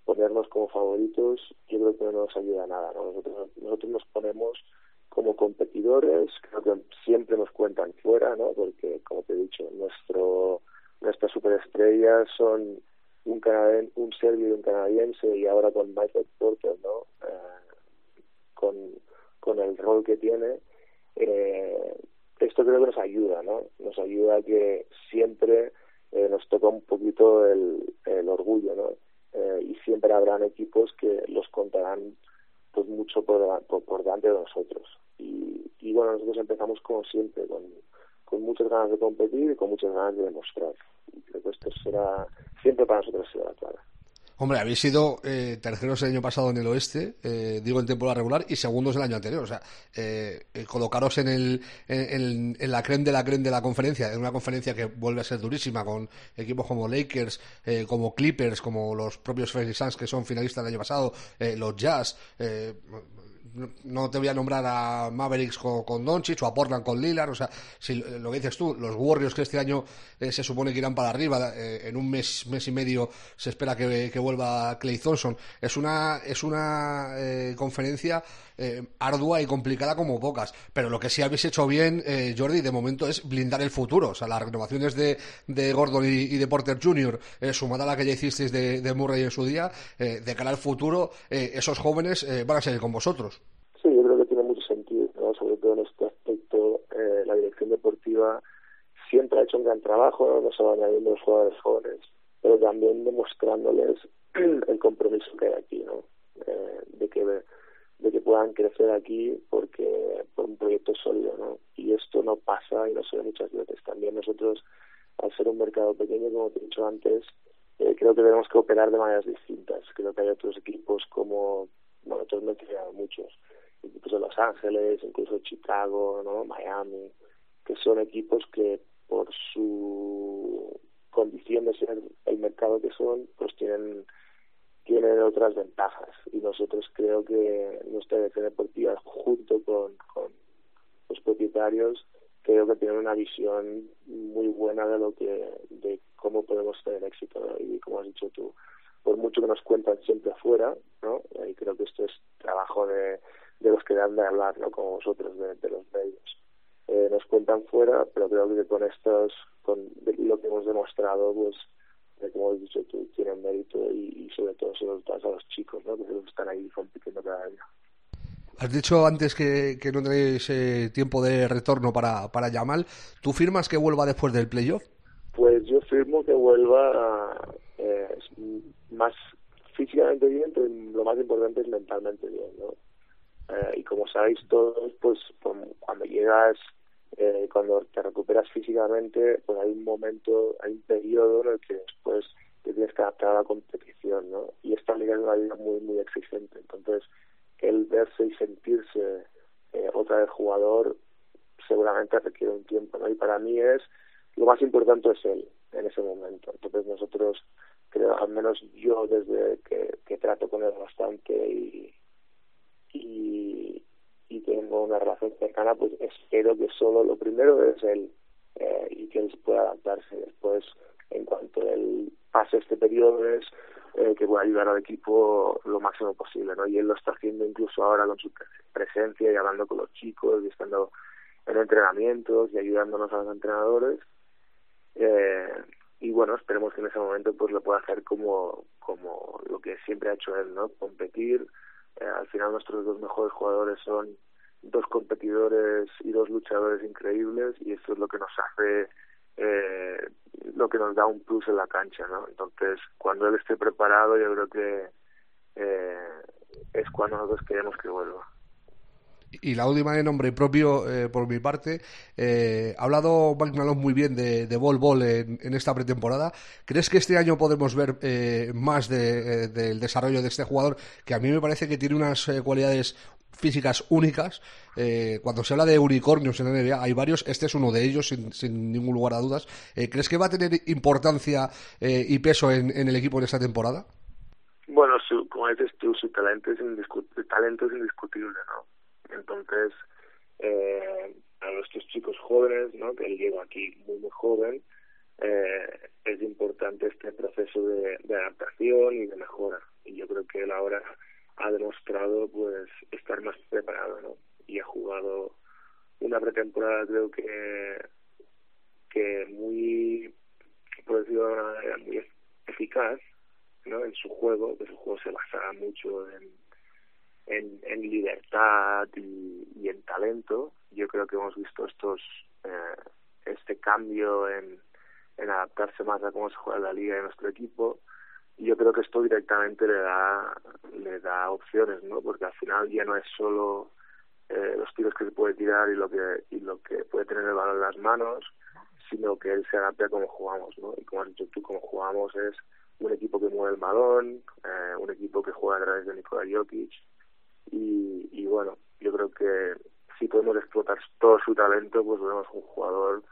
ponernos como favoritos, yo creo que no nos ayuda a nada. ¿no? Nosotros, nosotros nos ponemos como competidores, creo que siempre nos cuentan fuera, ¿no? Porque, como te he dicho, nuestro nuestras superestrellas son un canadien, un serbio y un canadiense y ahora con Michael Porter, ¿no? Eh, con con el rol que tiene, eh, esto creo que nos ayuda, ¿no? Nos ayuda a que siempre eh, nos toca un poquito el, el orgullo, ¿no? Eh, y siempre habrán equipos que los contarán pues mucho por, por, delante de nosotros. Y, y bueno, nosotros empezamos como siempre, con, con muchas ganas de competir y con muchas ganas de demostrar. Y creo que esto será, siempre para nosotros será la clave. Hombre, habéis sido eh, terceros el año pasado en el oeste, eh, digo en temporada regular, y segundos el año anterior. O sea, eh, colocaros en, el, en, la creen de la creen de la conferencia, en una conferencia que vuelve a ser durísima, con equipos como Lakers, eh, como Clippers, como los propios Phoenix Suns, que son finalistas del año pasado, eh, los Jazz, eh, no te voy a nombrar a Mavericks con, con Doncic o a Portland con Lillard, o sea, si lo que dices tú, los Warriors que este año eh, se supone que irán para arriba, eh, en un mes, mes y medio se espera que, que vuelva Clay Thompson, es una, es una eh, conferencia eh, ardua y complicada como pocas, pero lo que sí habéis hecho bien, eh, Jordi, de momento es blindar el futuro, o sea, las renovaciones de, de Gordon y, de Porter Jr., eh, sumada a la que ya hicisteis de, de Murray en su día, de cara al futuro, esos jóvenes van a seguir con vosotros. Sí, yo creo que tiene mucho sentido, ¿no? sobre todo en este aspecto, eh, la dirección deportiva siempre ha hecho un gran trabajo, ¿no? no solo añadiendo los jugadores jóvenes, pero también demostrándoles el compromiso que hay aquí, ¿no? Eh, de que de que puedan crecer aquí porque por un proyecto sólido, ¿no? Y esto no pasa y no se ve muchas veces. También nosotros, al ser un mercado pequeño, como te he dicho antes, eh, creo que tenemos que operar de maneras distintas. Creo que hay otros equipos como, bueno, otros mencionado muchos, equipos de Los Ángeles, incluso Chicago, ¿no? Miami, que son equipos que por su condición de ser el mercado que son, pues tienen tienen otras ventajas. Y nosotros creo que nuestra dirección deportiva junto con, con los propietarios creo que tienen una visión muy buena de lo que de cómo podemos tener éxito. Y como has dicho tú por mucho que nos cuentan siempre afuera no y creo que esto es trabajo de, de los que dan de hablar no como vosotros de, de los medios. Eh, nos cuentan fuera pero creo que con estos con lo que hemos demostrado pues como has dicho tú, tienen mérito y, y, sobre todo se los das a los chicos, ¿no? que se los están ahí compitiendo cada día. Has dicho antes que, que no tenéis eh, tiempo de retorno para, para Yamal. ¿Tú firmas que vuelva después del playoff? Pues yo firmo que vuelva eh, más físicamente bien, pero lo más importante es mentalmente bien. ¿no? Eh, y como sabéis todos, pues cuando llegas eh, cuando te recuperas físicamente, pues hay un momento, hay un periodo en el que después te tienes que adaptar a la competición, ¿no? Y esta liga es una liga muy, muy exigente. Entonces, el verse y sentirse eh, otra vez jugador seguramente requiere un tiempo, ¿no? Y para mí es, lo más importante es él en ese momento. Entonces nosotros, creo, al menos yo desde que, que trato con él bastante y, y, y tengo una relación cercana, pues espero que solo lo primero es él eh, y que él pueda adaptarse. Después, en cuanto él pase este periodo, es eh, que pueda ayudar al equipo lo máximo posible, ¿no? Y él lo está haciendo incluso ahora con su presencia y hablando con los chicos y estando en entrenamientos y ayudándonos a los entrenadores. Eh, y bueno, esperemos que en ese momento pues lo pueda hacer como, como lo que siempre ha hecho él, ¿no? Competir, eh, al final nuestros dos mejores jugadores son dos competidores y dos luchadores increíbles y eso es lo que nos hace eh, lo que nos da un plus en la cancha no entonces cuando él esté preparado yo creo que eh, es cuando nosotros queremos que vuelva y la última de nombre propio eh, por mi parte. Eh, ha hablado Mike Malone muy bien de, de Bol Bol en, esta pretemporada. ¿Crees que este año podemos ver eh, más de, eh, del desarrollo de este jugador? Que a mí me parece que tiene unas eh, cualidades físicas únicas. Cuando se habla de unicornios en la NBA, hay varios. Este es uno de ellos, sin, sin ningún lugar a dudas. ¿Crees que va a tener importancia y peso en, en el equipo en esta temporada? Bueno, su, como dices tú, su talento es, indiscutible, talento es indiscutible, ¿no? Entonces, eh, a nuestros chicos jóvenes, ¿no? que él llega aquí muy, muy joven, eh, es importante este proceso de, adaptación y de mejora. Y yo creo que él ahora ha demostrado pues estar más preparado, ¿no? Y ha jugado una pretemporada creo que que muy por decirlo eficaz ¿no? en su juego, que su juego se basaba mucho en en, en libertad y, y, en talento. Yo creo que hemos visto estos eh, este cambio en, en adaptarse más a cómo se juega la liga de nuestro equipo. Y yo creo que esto directamente le da le da opciones, ¿no? Porque al final ya no es solo eh, los tiros que se puede tirar y lo que y lo que puede tener el balón en las manos, sino que él se adapta a cómo jugamos, ¿no? Y como has dicho tú, cómo jugamos es un equipo que mueve el balón, eh, un equipo que juega a través de Nikola Jokic, y, y bueno, yo creo que si podemos explotar todo su talento, pues vemos un jugador,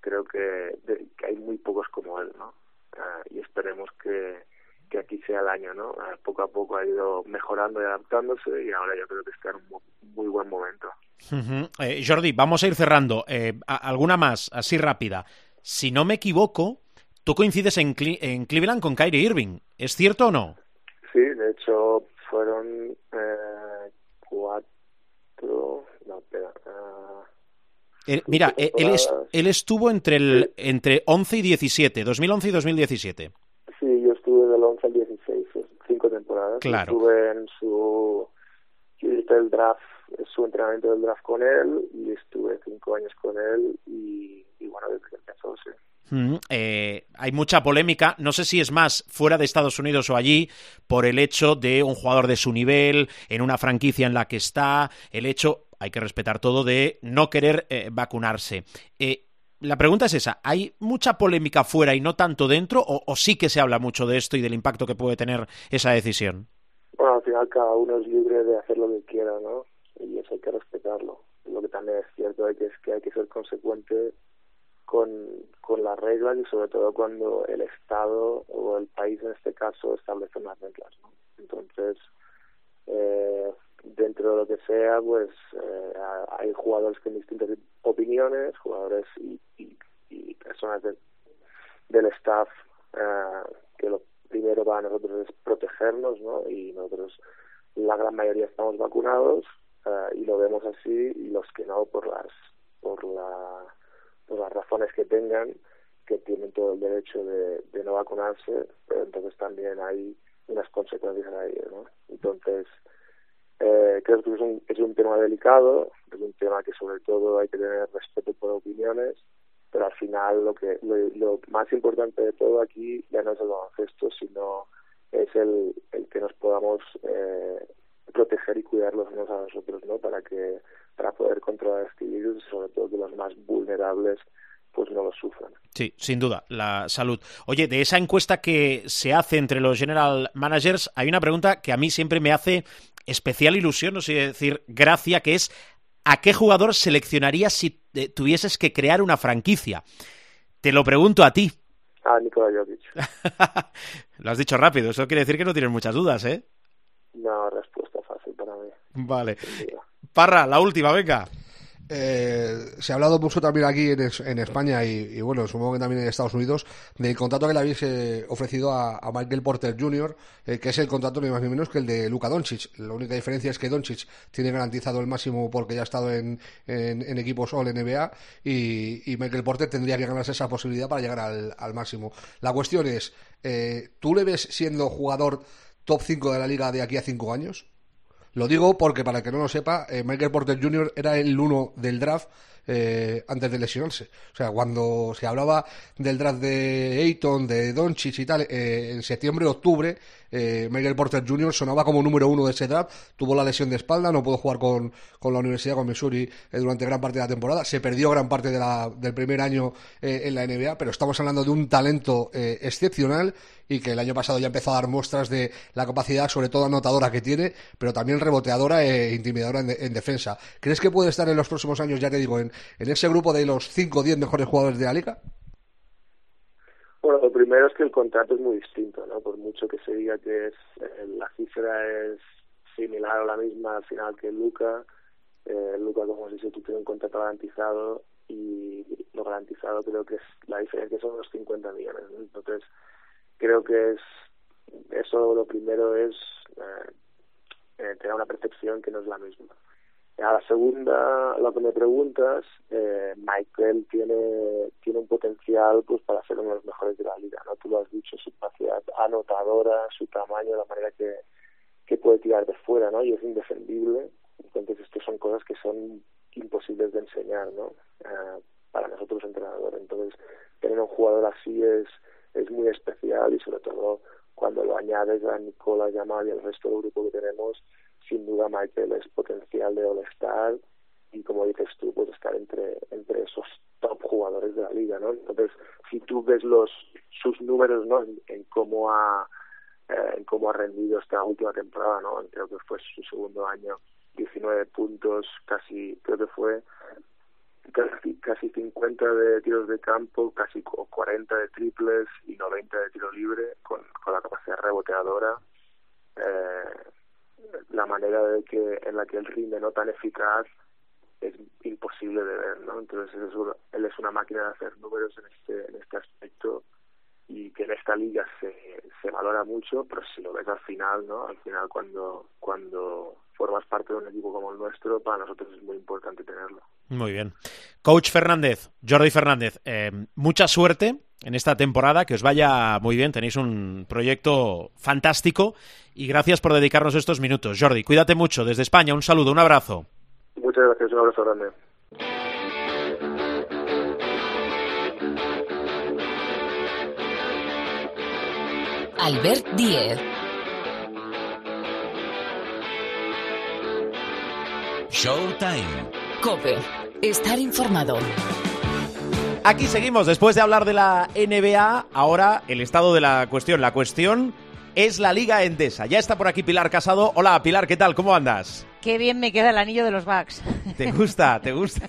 creo que, de, que hay muy pocos como él, ¿no? Uh, y esperemos que, que aquí sea el año, ¿no? Uh, poco a poco ha ido mejorando y adaptándose y ahora yo creo que está en un muy buen momento. Uh -huh. eh, Jordi, vamos a ir cerrando. Eh, ¿Alguna más, así rápida? Si no me equivoco, tú coincides en, Cle en Cleveland con Kyrie Irving, ¿es cierto o no? Sí, de hecho fueron eh, cuatro, no, espera. Uh, eh, mira, él, es, él, estuvo entre el sí. entre 11 y 17, 2011 y 2017. Sí, yo estuve del 11 al 16, cinco temporadas. Claro. Estuve en su yo hice el draft, su entrenamiento del draft con él y estuve cinco años con él y, y bueno, desde que empezó, sí. Mm, eh, hay mucha polémica, no sé si es más fuera de Estados Unidos o allí, por el hecho de un jugador de su nivel, en una franquicia en la que está, el hecho, hay que respetar todo, de no querer eh, vacunarse. Eh, la pregunta es esa, ¿hay mucha polémica fuera y no tanto dentro o, o, sí que se habla mucho de esto y del impacto que puede tener esa decisión? Bueno, al final cada uno es libre de hacer lo que quiera, ¿no? Y eso hay que respetarlo. lo que también es cierto es que, es que hay que ser consecuente con, con las reglas y sobre todo cuando el Estado o el país en este caso establece unas reglas. ¿no? Entonces, eh, dentro de lo que sea, pues eh, hay jugadores con distintas opiniones, jugadores y, y, y personas de, del staff eh, que lo primero para nosotros es protegernos, ¿no? Y nosotros, la gran mayoría estamos vacunados eh, y lo vemos así y los que no por las por la por las razones que tengan que tienen todo el derecho de, no vacunarse pero entonces también hay unas consecuencias ahí ¿no? entonces eh, creo que es un, es un tema delicado es un tema que sobre todo hay que tener respeto por opiniones pero al final lo que lo, lo más importante de todo aquí ya no es el baloncesto sino es el, el que nos podamos eh, proteger y cuidar los unos a nosotros, ¿no? Para que para poder controlar este virus y sobre todo que los más vulnerables pues no lo sufran. Sí, sin duda, la salud. Oye, de esa encuesta que se hace entre los general managers, hay una pregunta que a mí siempre me hace especial ilusión, no sé decir gracia, que es ¿a qué jugador seleccionarías si eh, tuvieses que crear una franquicia? Te lo pregunto a ti. Ah, Nikola Jokic. lo has dicho rápido, eso quiere decir que no tienes muchas dudas, ¿eh? No, respuesta fácil para mí. Vale. Parra, la última, venga. Eh, se ha hablado mucho también aquí en, en España y, bueno, supongo que también en Estados Unidos del contrato que le habéis eh, ofrecido a, a, Michael Porter Jr., eh, que es el contrato ni más ni menos que el de Luka Doncic. La única diferencia es que Doncic tiene garantizado el máximo porque ya ha estado en, en, en equipos All NBA y, y, Michael Porter tendría que ganarse esa posibilidad para llegar al, al máximo. La cuestión es, eh, ¿tú le ves siendo jugador top 5 de la liga de aquí a 5 años? Lo digo porque, para el que no lo sepa, eh, Michael Porter Jr. era el uno del draft eh, antes de lesionarse. O sea, cuando se hablaba del draft de Ayton, de Doncic y tal, eh, en septiembre, octubre, eh, Michael Porter Jr. sonaba como número uno de ese draft, tuvo la lesión de espalda, no pudo jugar con, con la Universidad, con Missouri, eh, durante gran parte de la temporada, se perdió gran parte de la, del primer año eh, en la NBA, pero estamos hablando de un talento excepcional y que el año pasado ya empezó a dar muestras de la capacidad, sobre todo anotadora que tiene, pero también reboteadora e intimidadora en, de, en defensa. ¿Crees que puede estar en los próximos años, ya te digo, en, en ese grupo de los 5 o 10 mejores jugadores de la liga? Bueno, lo primero es que el contrato es muy distinto, ¿no? Por mucho que se diga que es eh, la cifra es similar o la misma al final que Luca, eh, Luca, como se dice, tú un contrato garantizado y lo garantizado creo que es la diferencia son los 50 millones. Entonces, creo que es eso lo primero es eh, eh, tener una percepción que no es la misma. A la segunda, lo que me preguntas, eh, Michael tiene tiene un potencial pues para ser uno de los mejores de la liga, ¿no? Tú lo has dicho, su capacidad anotadora, su tamaño, la manera que, que puede tirar de fuera, ¿no? Y es indefendible. Entonces, estas son cosas que son imposibles de enseñar, ¿no? Eh, para nosotros entrenadores. Entonces, tener un jugador así es es muy especial y sobre todo cuando lo añades a Nicola Yamal y al resto del grupo que tenemos, sin duda Michael es potencial de All-Star y como dices tú, pues estar entre, entre esos top jugadores de la liga, ¿no? Entonces, si tú ves los sus números, ¿no? En, cómo ha eh, en cómo ha rendido esta última temporada, ¿no? Creo que fue su segundo año, 19 puntos, casi, creo que fue casi, casi 50 de tiros de campo, casi 40 de triples y 90 de tiro libre, con, con la capacidad reboteadora. Eh, la manera de que en la que él rinde no tan eficaz es imposible de ver, ¿no? Entonces es, él es una máquina de hacer números en este en este aspecto y que en esta liga se, se valora mucho, pero si lo ves al final, ¿no? Al final cuando cuando formas parte de un equipo como el nuestro, para nosotros es muy importante tenerlo. Muy bien. Coach Fernández, Jordi Fernández, eh, mucha suerte en esta temporada, que os vaya muy bien, tenéis un proyecto fantástico y gracias por dedicarnos estos minutos. Jordi, cuídate mucho desde España, un saludo, un abrazo. Muchas gracias, un abrazo grande. Albert Diez. Showtime. Cope. Estar informado. Aquí seguimos, después de hablar de la NBA, ahora el estado de la cuestión. La cuestión es la Liga Endesa. Ya está por aquí Pilar Casado. Hola Pilar, ¿qué tal? ¿Cómo andas? Qué bien me queda el anillo de los Bucks. ¿Te gusta? ¿Te gusta?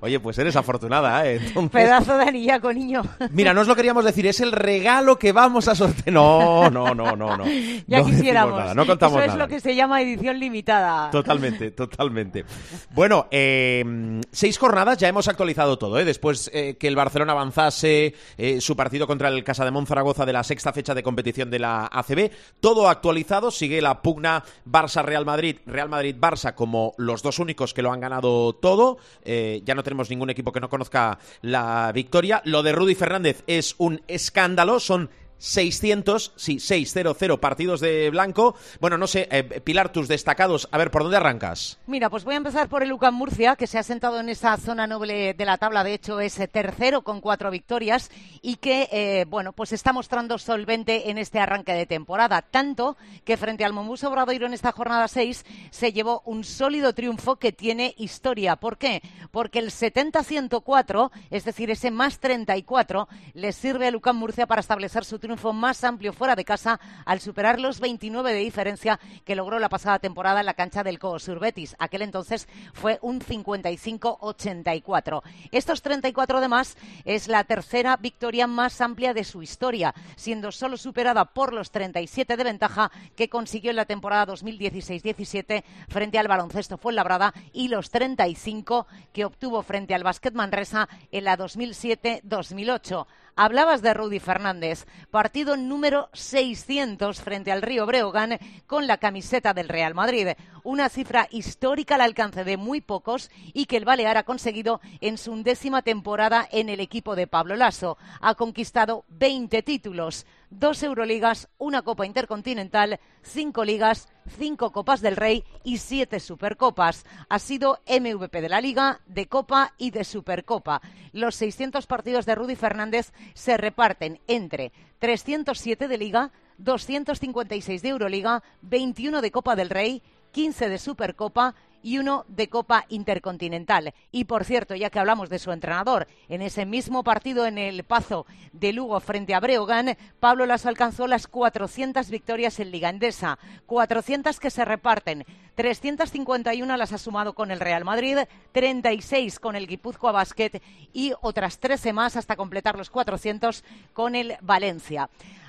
Oye, pues eres afortunada, ¿eh? Entonces- Pedazo de anillaco, niño. Mira, no os lo queríamos decir, es el regalo que vamos a sortear. No, no, no, no, no. Ya No quisiéramos. nada, no contamos Eso es nada. lo que se llama edición limitada. Totalmente, totalmente. Bueno, eh, seis jornadas, ya hemos actualizado todo, ¿eh? Después eh, que el Barcelona avanzase eh, su partido contra el Casa de Zaragoza de la sexta fecha de competición de la ACB, todo actualizado, sigue la pugna Barça-Real Madrid, Real Madrid-Barça como los dos únicos que lo han ganado todo, Eh, ya no tenemos ningún equipo que no conozca la victoria. Lo de Rudy Fernández es un escándalo, son 600, sí, 600 partidos de blanco. Bueno, no sé, eh, Pilar, tus destacados, a ver, ¿por dónde arrancas? Mira, pues voy a empezar por el UCAM Murcia, que se ha sentado en esa zona noble de la tabla, de hecho es eh, tercero con cuatro victorias y que, eh, bueno, pues está mostrando solvente en este arranque de temporada, tanto que frente al Mombus Obradoiro en esta jornada 6 se llevó un sólido triunfo que tiene historia. ¿Por qué? Porque el 70-104, es decir, ese más 34, le sirve al UCAM Murcia para establecer su triunfo más amplio fuera de casa al superar los 29 de diferencia que logró la pasada temporada en la cancha del Coos Surbetis. Aquel entonces fue un 55-84. Estos 34 de más es la tercera victoria más amplia de su historia, siendo solo superada por los 37 de ventaja que consiguió en la temporada 2016-17 frente al baloncesto Fuenlabrada y los 35 que obtuvo frente al Basket Manresa en la 2007-2008. Hablabas de Rudy Fernández, partido número 600 frente al Río Breogán con la camiseta del Real Madrid. Una cifra histórica al alcance de muy pocos y que el Balear ha conseguido en su undécima temporada en el equipo de Pablo Lasso. Ha conquistado 20 títulos, dos Euroligas, una Copa Intercontinental, cinco ligas, cinco Copas del Rey y siete Supercopas. Ha sido MVP de la Liga, de Copa y de Supercopa. Los 600 partidos de Rudy Fernández se reparten entre 307 de Liga, 256 de Euroliga, 21 de Copa del Rey, 15 de Supercopa y uno de Copa Intercontinental. Y por cierto, ya que hablamos de su entrenador, en ese mismo partido en el Pazo de Lugo frente a Breogán, Pablo Lasso alcanzó las 400 victorias en Liga Endesa, 400 que se reparten. 351 las ha sumado con el Real Madrid, 36 con el Guipúzcoa Basket y otras 13 más hasta completar los 400 con el Valencia.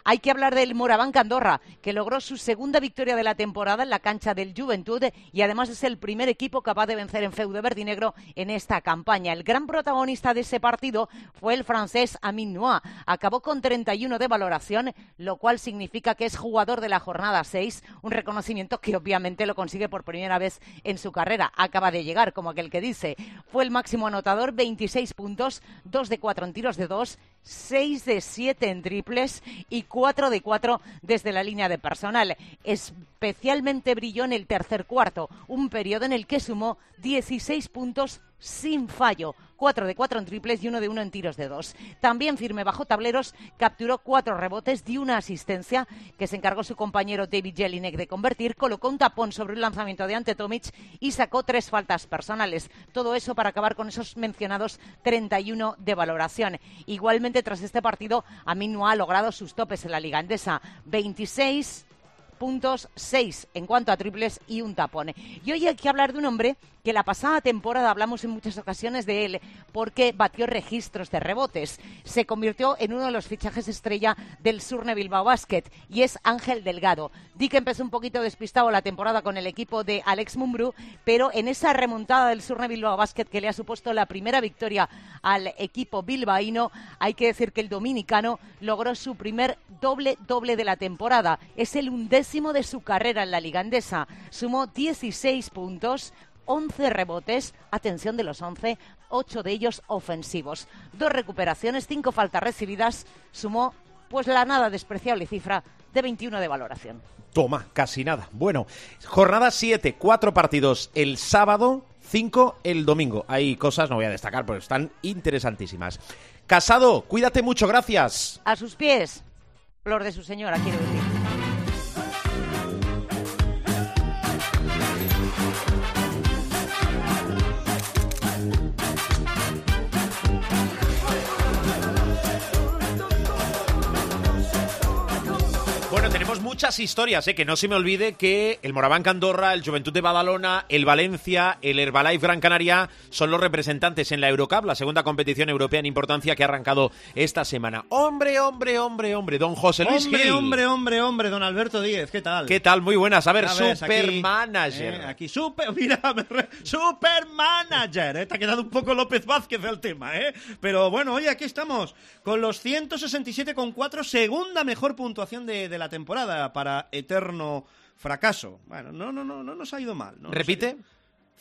Hay que hablar del Moraván Andorra, que logró su segunda victoria de la temporada en la cancha del Juventud y además es el primer equipo capaz de vencer en feudo verdinegro en esta campaña. El gran protagonista de ese partido fue el francés Amin Noir. Acabó con 31 de valoración, lo cual significa que es jugador de la jornada 6, un reconocimiento que obviamente lo consigue por primera vez en su carrera. Acaba de llegar, como aquel que dice. Fue el máximo anotador, 26 puntos, 2 de 4 en tiros de 2, 6 de 7 en triples y 4 de 4 desde la línea de personal. Especialmente brilló en el tercer cuarto, un periodo en el que sumó 16 puntos sin fallo, 4 de 4 en triples y 1 de 1 en tiros de 2. También firme bajo tableros, capturó 4 rebotes y una asistencia que se encargó su compañero David Jelinek de convertir, colocó un tapón sobre un lanzamiento de Ante Tomic y sacó tres faltas personales. Todo eso para acabar con esos mencionados 31 de valoración. Igualmente, tras este partido, Amin no ha logrado sus topes en la Liga Endesa. 26 puntos, 6 en cuanto a triples y un tapón. Y hoy hay que hablar de un hombre que la pasada temporada hablamos en muchas ocasiones de él porque batió registros de rebotes. Se convirtió en uno de los fichajes estrella del Surne Bilbao Basket y es Ángel Delgado. Di que empezó un poquito despistado la temporada con el equipo de Alex Mumbrú, pero en esa remontada del Surne Bilbao Basket que le ha supuesto la primera victoria al equipo bilbaíno, hay que decir que el dominicano logró su primer doble doble de la temporada. Es el undécimo de su carrera en la Liga Andesa. Sumó 16 puntos, 11 rebotes, atención de los 11, 8 de ellos ofensivos. Dos recuperaciones, 5 faltas recibidas, sumó pues la nada despreciable cifra de 21 de valoración. Toma, casi nada. Bueno, jornada 7, cuatro partidos el sábado, 5 el domingo. Hay cosas, no voy a destacar, porque están interesantísimas. Casado, cuídate mucho, gracias. A sus pies, flor de su señora, quiero decir. Tenemos muchas historias, ¿eh? que no se me olvide que el Moraván Andorra, el Juventud de Badalona, el Valencia, el Herbalife Gran Canaria son los representantes en la Eurocup, la segunda competición europea en importancia que ha arrancado esta semana. Hombre, hombre, hombre, hombre, don José Luis Hombre, Gil. hombre, hombre, hombre, don Alberto Díez, ¿qué tal? ¿Qué tal? Muy buenas. A ver, Supermanager. Aquí, eh, aquí super, mira, Supermanager, ¿eh? Te ha quedado un poco López Vázquez el tema, ¿eh? Pero bueno, oye, aquí estamos con los 167,4, segunda mejor puntuación de, de la temporada para eterno fracaso. Bueno, no, no, no, no nos ha ido mal. no ¿Repite? ido-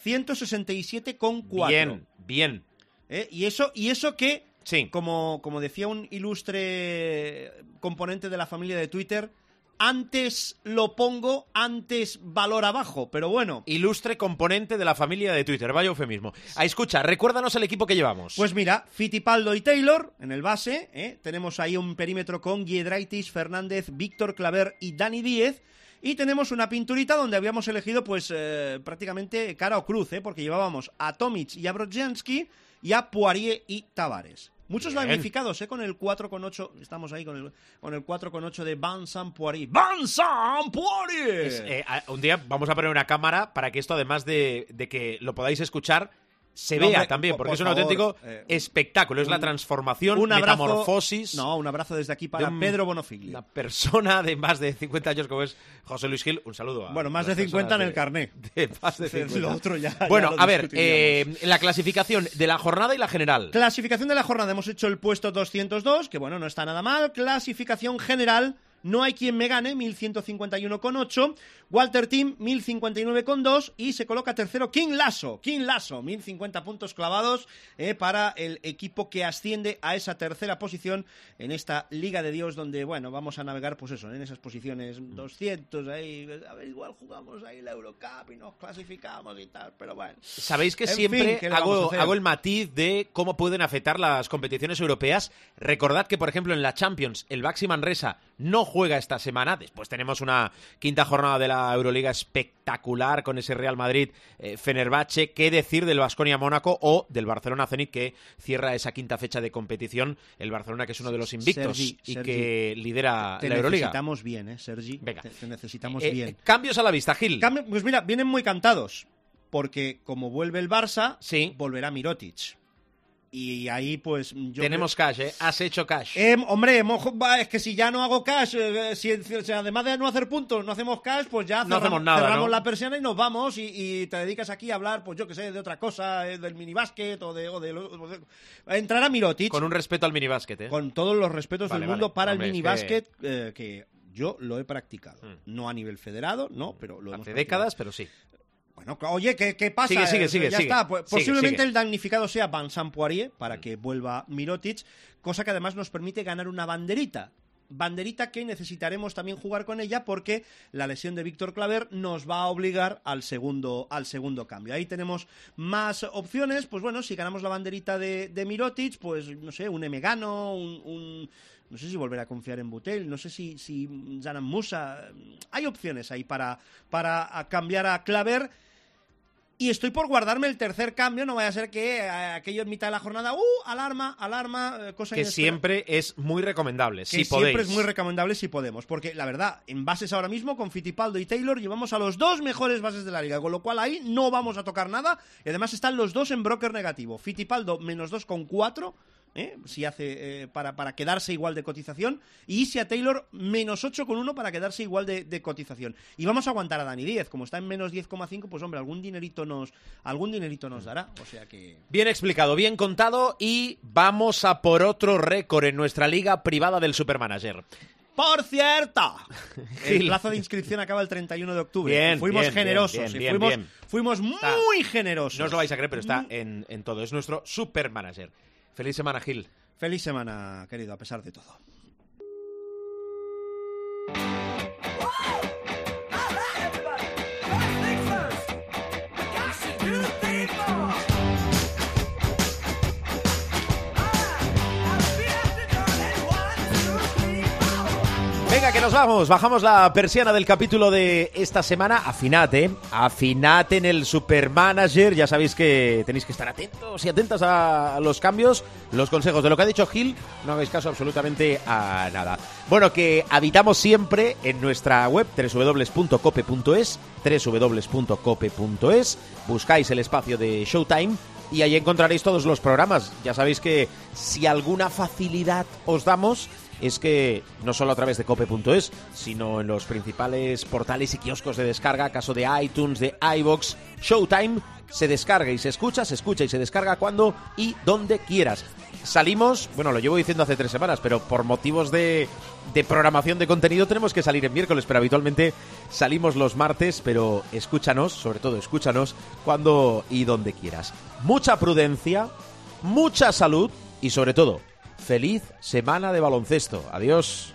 167,4. Bien, bien. ¿Eh? Y eso, y eso que, Sí. como, como decía un ilustre componente de la familia de Twitter, antes lo pongo, antes valor abajo. Pero bueno, Ilustre componente de la familia de Twitter, vaya eufemismo. Ah, escucha, recuérdanos el equipo que llevamos. pues mira, Fittipaldo y Taylor en el base. ¿eh? Tenemos ahí un perímetro con Giedraitis, Fernández, Víctor Claver y Dani Díez. Y tenemos una pinturita donde habíamos elegido, pues, eh, prácticamente cara o cruz, ¿eh? porque llevábamos a Tomic y a Brodzianski y a Poirier y Tavares. Muchos Bien. magnificados, ¿eh? Con el 4,8. Estamos ahí con el, con el 4,8 de Vincent Poirier. ¡Vincent Poirier! Es, eh, un día vamos a poner una cámara para que esto, además de, de que lo podáis escuchar, se No, vea también, por- porque por es un favor, auténtico eh, espectáculo. Es la transformación, un abrazo, metamorfosis No, un abrazo desde aquí para un- Pedro Bonofigli. una persona de más de 50 años como es José Luis Gil. Un saludo a Bueno, más de 50 en el carné. de más de 50. Lo otro ya- Bueno, a ver, eh, la clasificación de la jornada y la general. Clasificación de la jornada, hemos hecho el puesto 202, que bueno, no está nada mal. Clasificación general, no hay quien me gane, 1151,8. Walter Team, 1059,2. Y se coloca tercero King Lasso, King Lasso, 1050 puntos clavados eh, para el equipo que asciende a esa tercera posición en esta Liga de Dios, donde bueno, vamos a navegar, pues eso, en esas posiciones 200, ahí, a ver, igual jugamos ahí la Eurocup y nos clasificamos y tal, pero bueno. Sabéis que En siempre fin, ¿qué le vamos a hago, hago el matiz de cómo pueden afectar las competiciones europeas. Recordad que, por ejemplo, en la Champions, el Baxi Manresa no juega esta semana. Después tenemos una quinta jornada de la Euroliga espectacular con ese Real Madrid eh, Fenerbahce. ¿Qué decir del Vasconia Mónaco o del Barcelona Zenit que cierra esa quinta fecha de competición? El Barcelona, que es uno de los invictos Sergi, y Sergi, que lidera Te la Euroliga. necesitamos bien, ¿eh, Sergi? Venga. Te, te necesitamos Eh, bien. Cambios a la vista, Gil. Cambio- pues mira, vienen muy cantados. Porque como vuelve el Barça, Sí. volverá Mirotic. Y ahí, pues. Yo Tenemos cash, ¿eh? Has hecho cash. Eh, hombre, hemos- es que si ya no hago cash, eh, si, si además de no hacer puntos no hacemos cash, pues ya No cerram- hacemos nada, cerramos ¿no? la persiana y nos vamos y, y te dedicas aquí a hablar, pues yo que sé, de otra cosa, eh, del minibásquet o de, o de, o de- Entrará Mirotic Con un respeto al minibásquet, ¿eh? con todos los respetos Vale, del mundo vale. para Hombre, el minibásquet eh, que yo lo he practicado. Mm. No a nivel federado, no, pero lo hemos Hace practicado. décadas, pero sí. Bueno, oye, ¿qué, qué pasa? Sigue, sigue, Eh, sigue, Ya sigue. está. Pues, Sigue, posiblemente sigue. el damnificado sea Vincent Poirier para que vuelva Mirotic, cosa que además nos permite ganar una banderita. Banderita que necesitaremos también jugar con ella porque la lesión de Víctor Claver nos va a obligar al segundo, al segundo cambio. Ahí tenemos más opciones. Pues bueno, si ganamos la banderita de, de Mirotic, pues no sé, un Emegano, un, un- no sé si volver a confiar en Butel, no sé si, si Zanan Musa. Hay opciones ahí para, para cambiar a Claver. Y estoy por guardarme el tercer cambio, no vaya a ser que eh, aquello en mitad de la jornada, ¡uh! Alarma, alarma, eh, cosa Que siempre es muy recomendable, Que si siempre podéis. es muy recomendable si podemos, porque la verdad, en bases ahora mismo, con Fittipaldo y Taylor, llevamos a los dos mejores bases de la liga, con lo cual ahí no vamos a tocar nada, y además están los dos en broker negativo. Fittipaldo menos 2,4, ¿eh? si hace eh, para, para quedarse igual de cotización, y Isi a Taylor menos 8,1 para quedarse igual de, de cotización. Y vamos a aguantar a Dani 10, como está en menos 10,5, pues hombre, algún dinerito nos, algún dinerito nos dará, o sea que... Bien explicado, bien contado y vamos a por otro récord en nuestra liga privada del Supermanager. Por cierto, el plazo de inscripción acaba el 31 de octubre. Bien, fuimos bien, generosos, bien, fuimos, fuimos Está. muy generosos. No os lo vais a creer, pero está en, en todo. Es nuestro Supermanager. Feliz semana, Gil. Feliz semana, querido, a pesar de todo. Que nos vamos. Bajamos la persiana del capítulo de esta semana. Afinad, ¿eh? Afinad en el Supermanager. Ya sabéis que tenéis que estar atentos y atentas a los cambios, los consejos de lo que ha dicho Gil. No hagáis caso absolutamente a nada. Bueno, que habitamos siempre en nuestra web www.cope.es www.cope.es Buscáis el espacio de Showtime y ahí encontraréis todos los programas. Ya sabéis que si alguna facilidad os damos es que no solo a través de cope.es, sino en los principales portales y kioscos de descarga, caso de iTunes, de iBox, Showtime, se descarga y se escucha, se escucha y se descarga cuando y donde quieras. Salimos, bueno, lo llevo diciendo hace tres semanas, pero por motivos de, de programación de contenido tenemos que salir en miércoles, pero habitualmente salimos los martes, pero escúchanos, sobre todo escúchanos, cuando y donde quieras. Mucha prudencia, mucha salud y sobre todo, feliz semana de baloncesto. Adiós.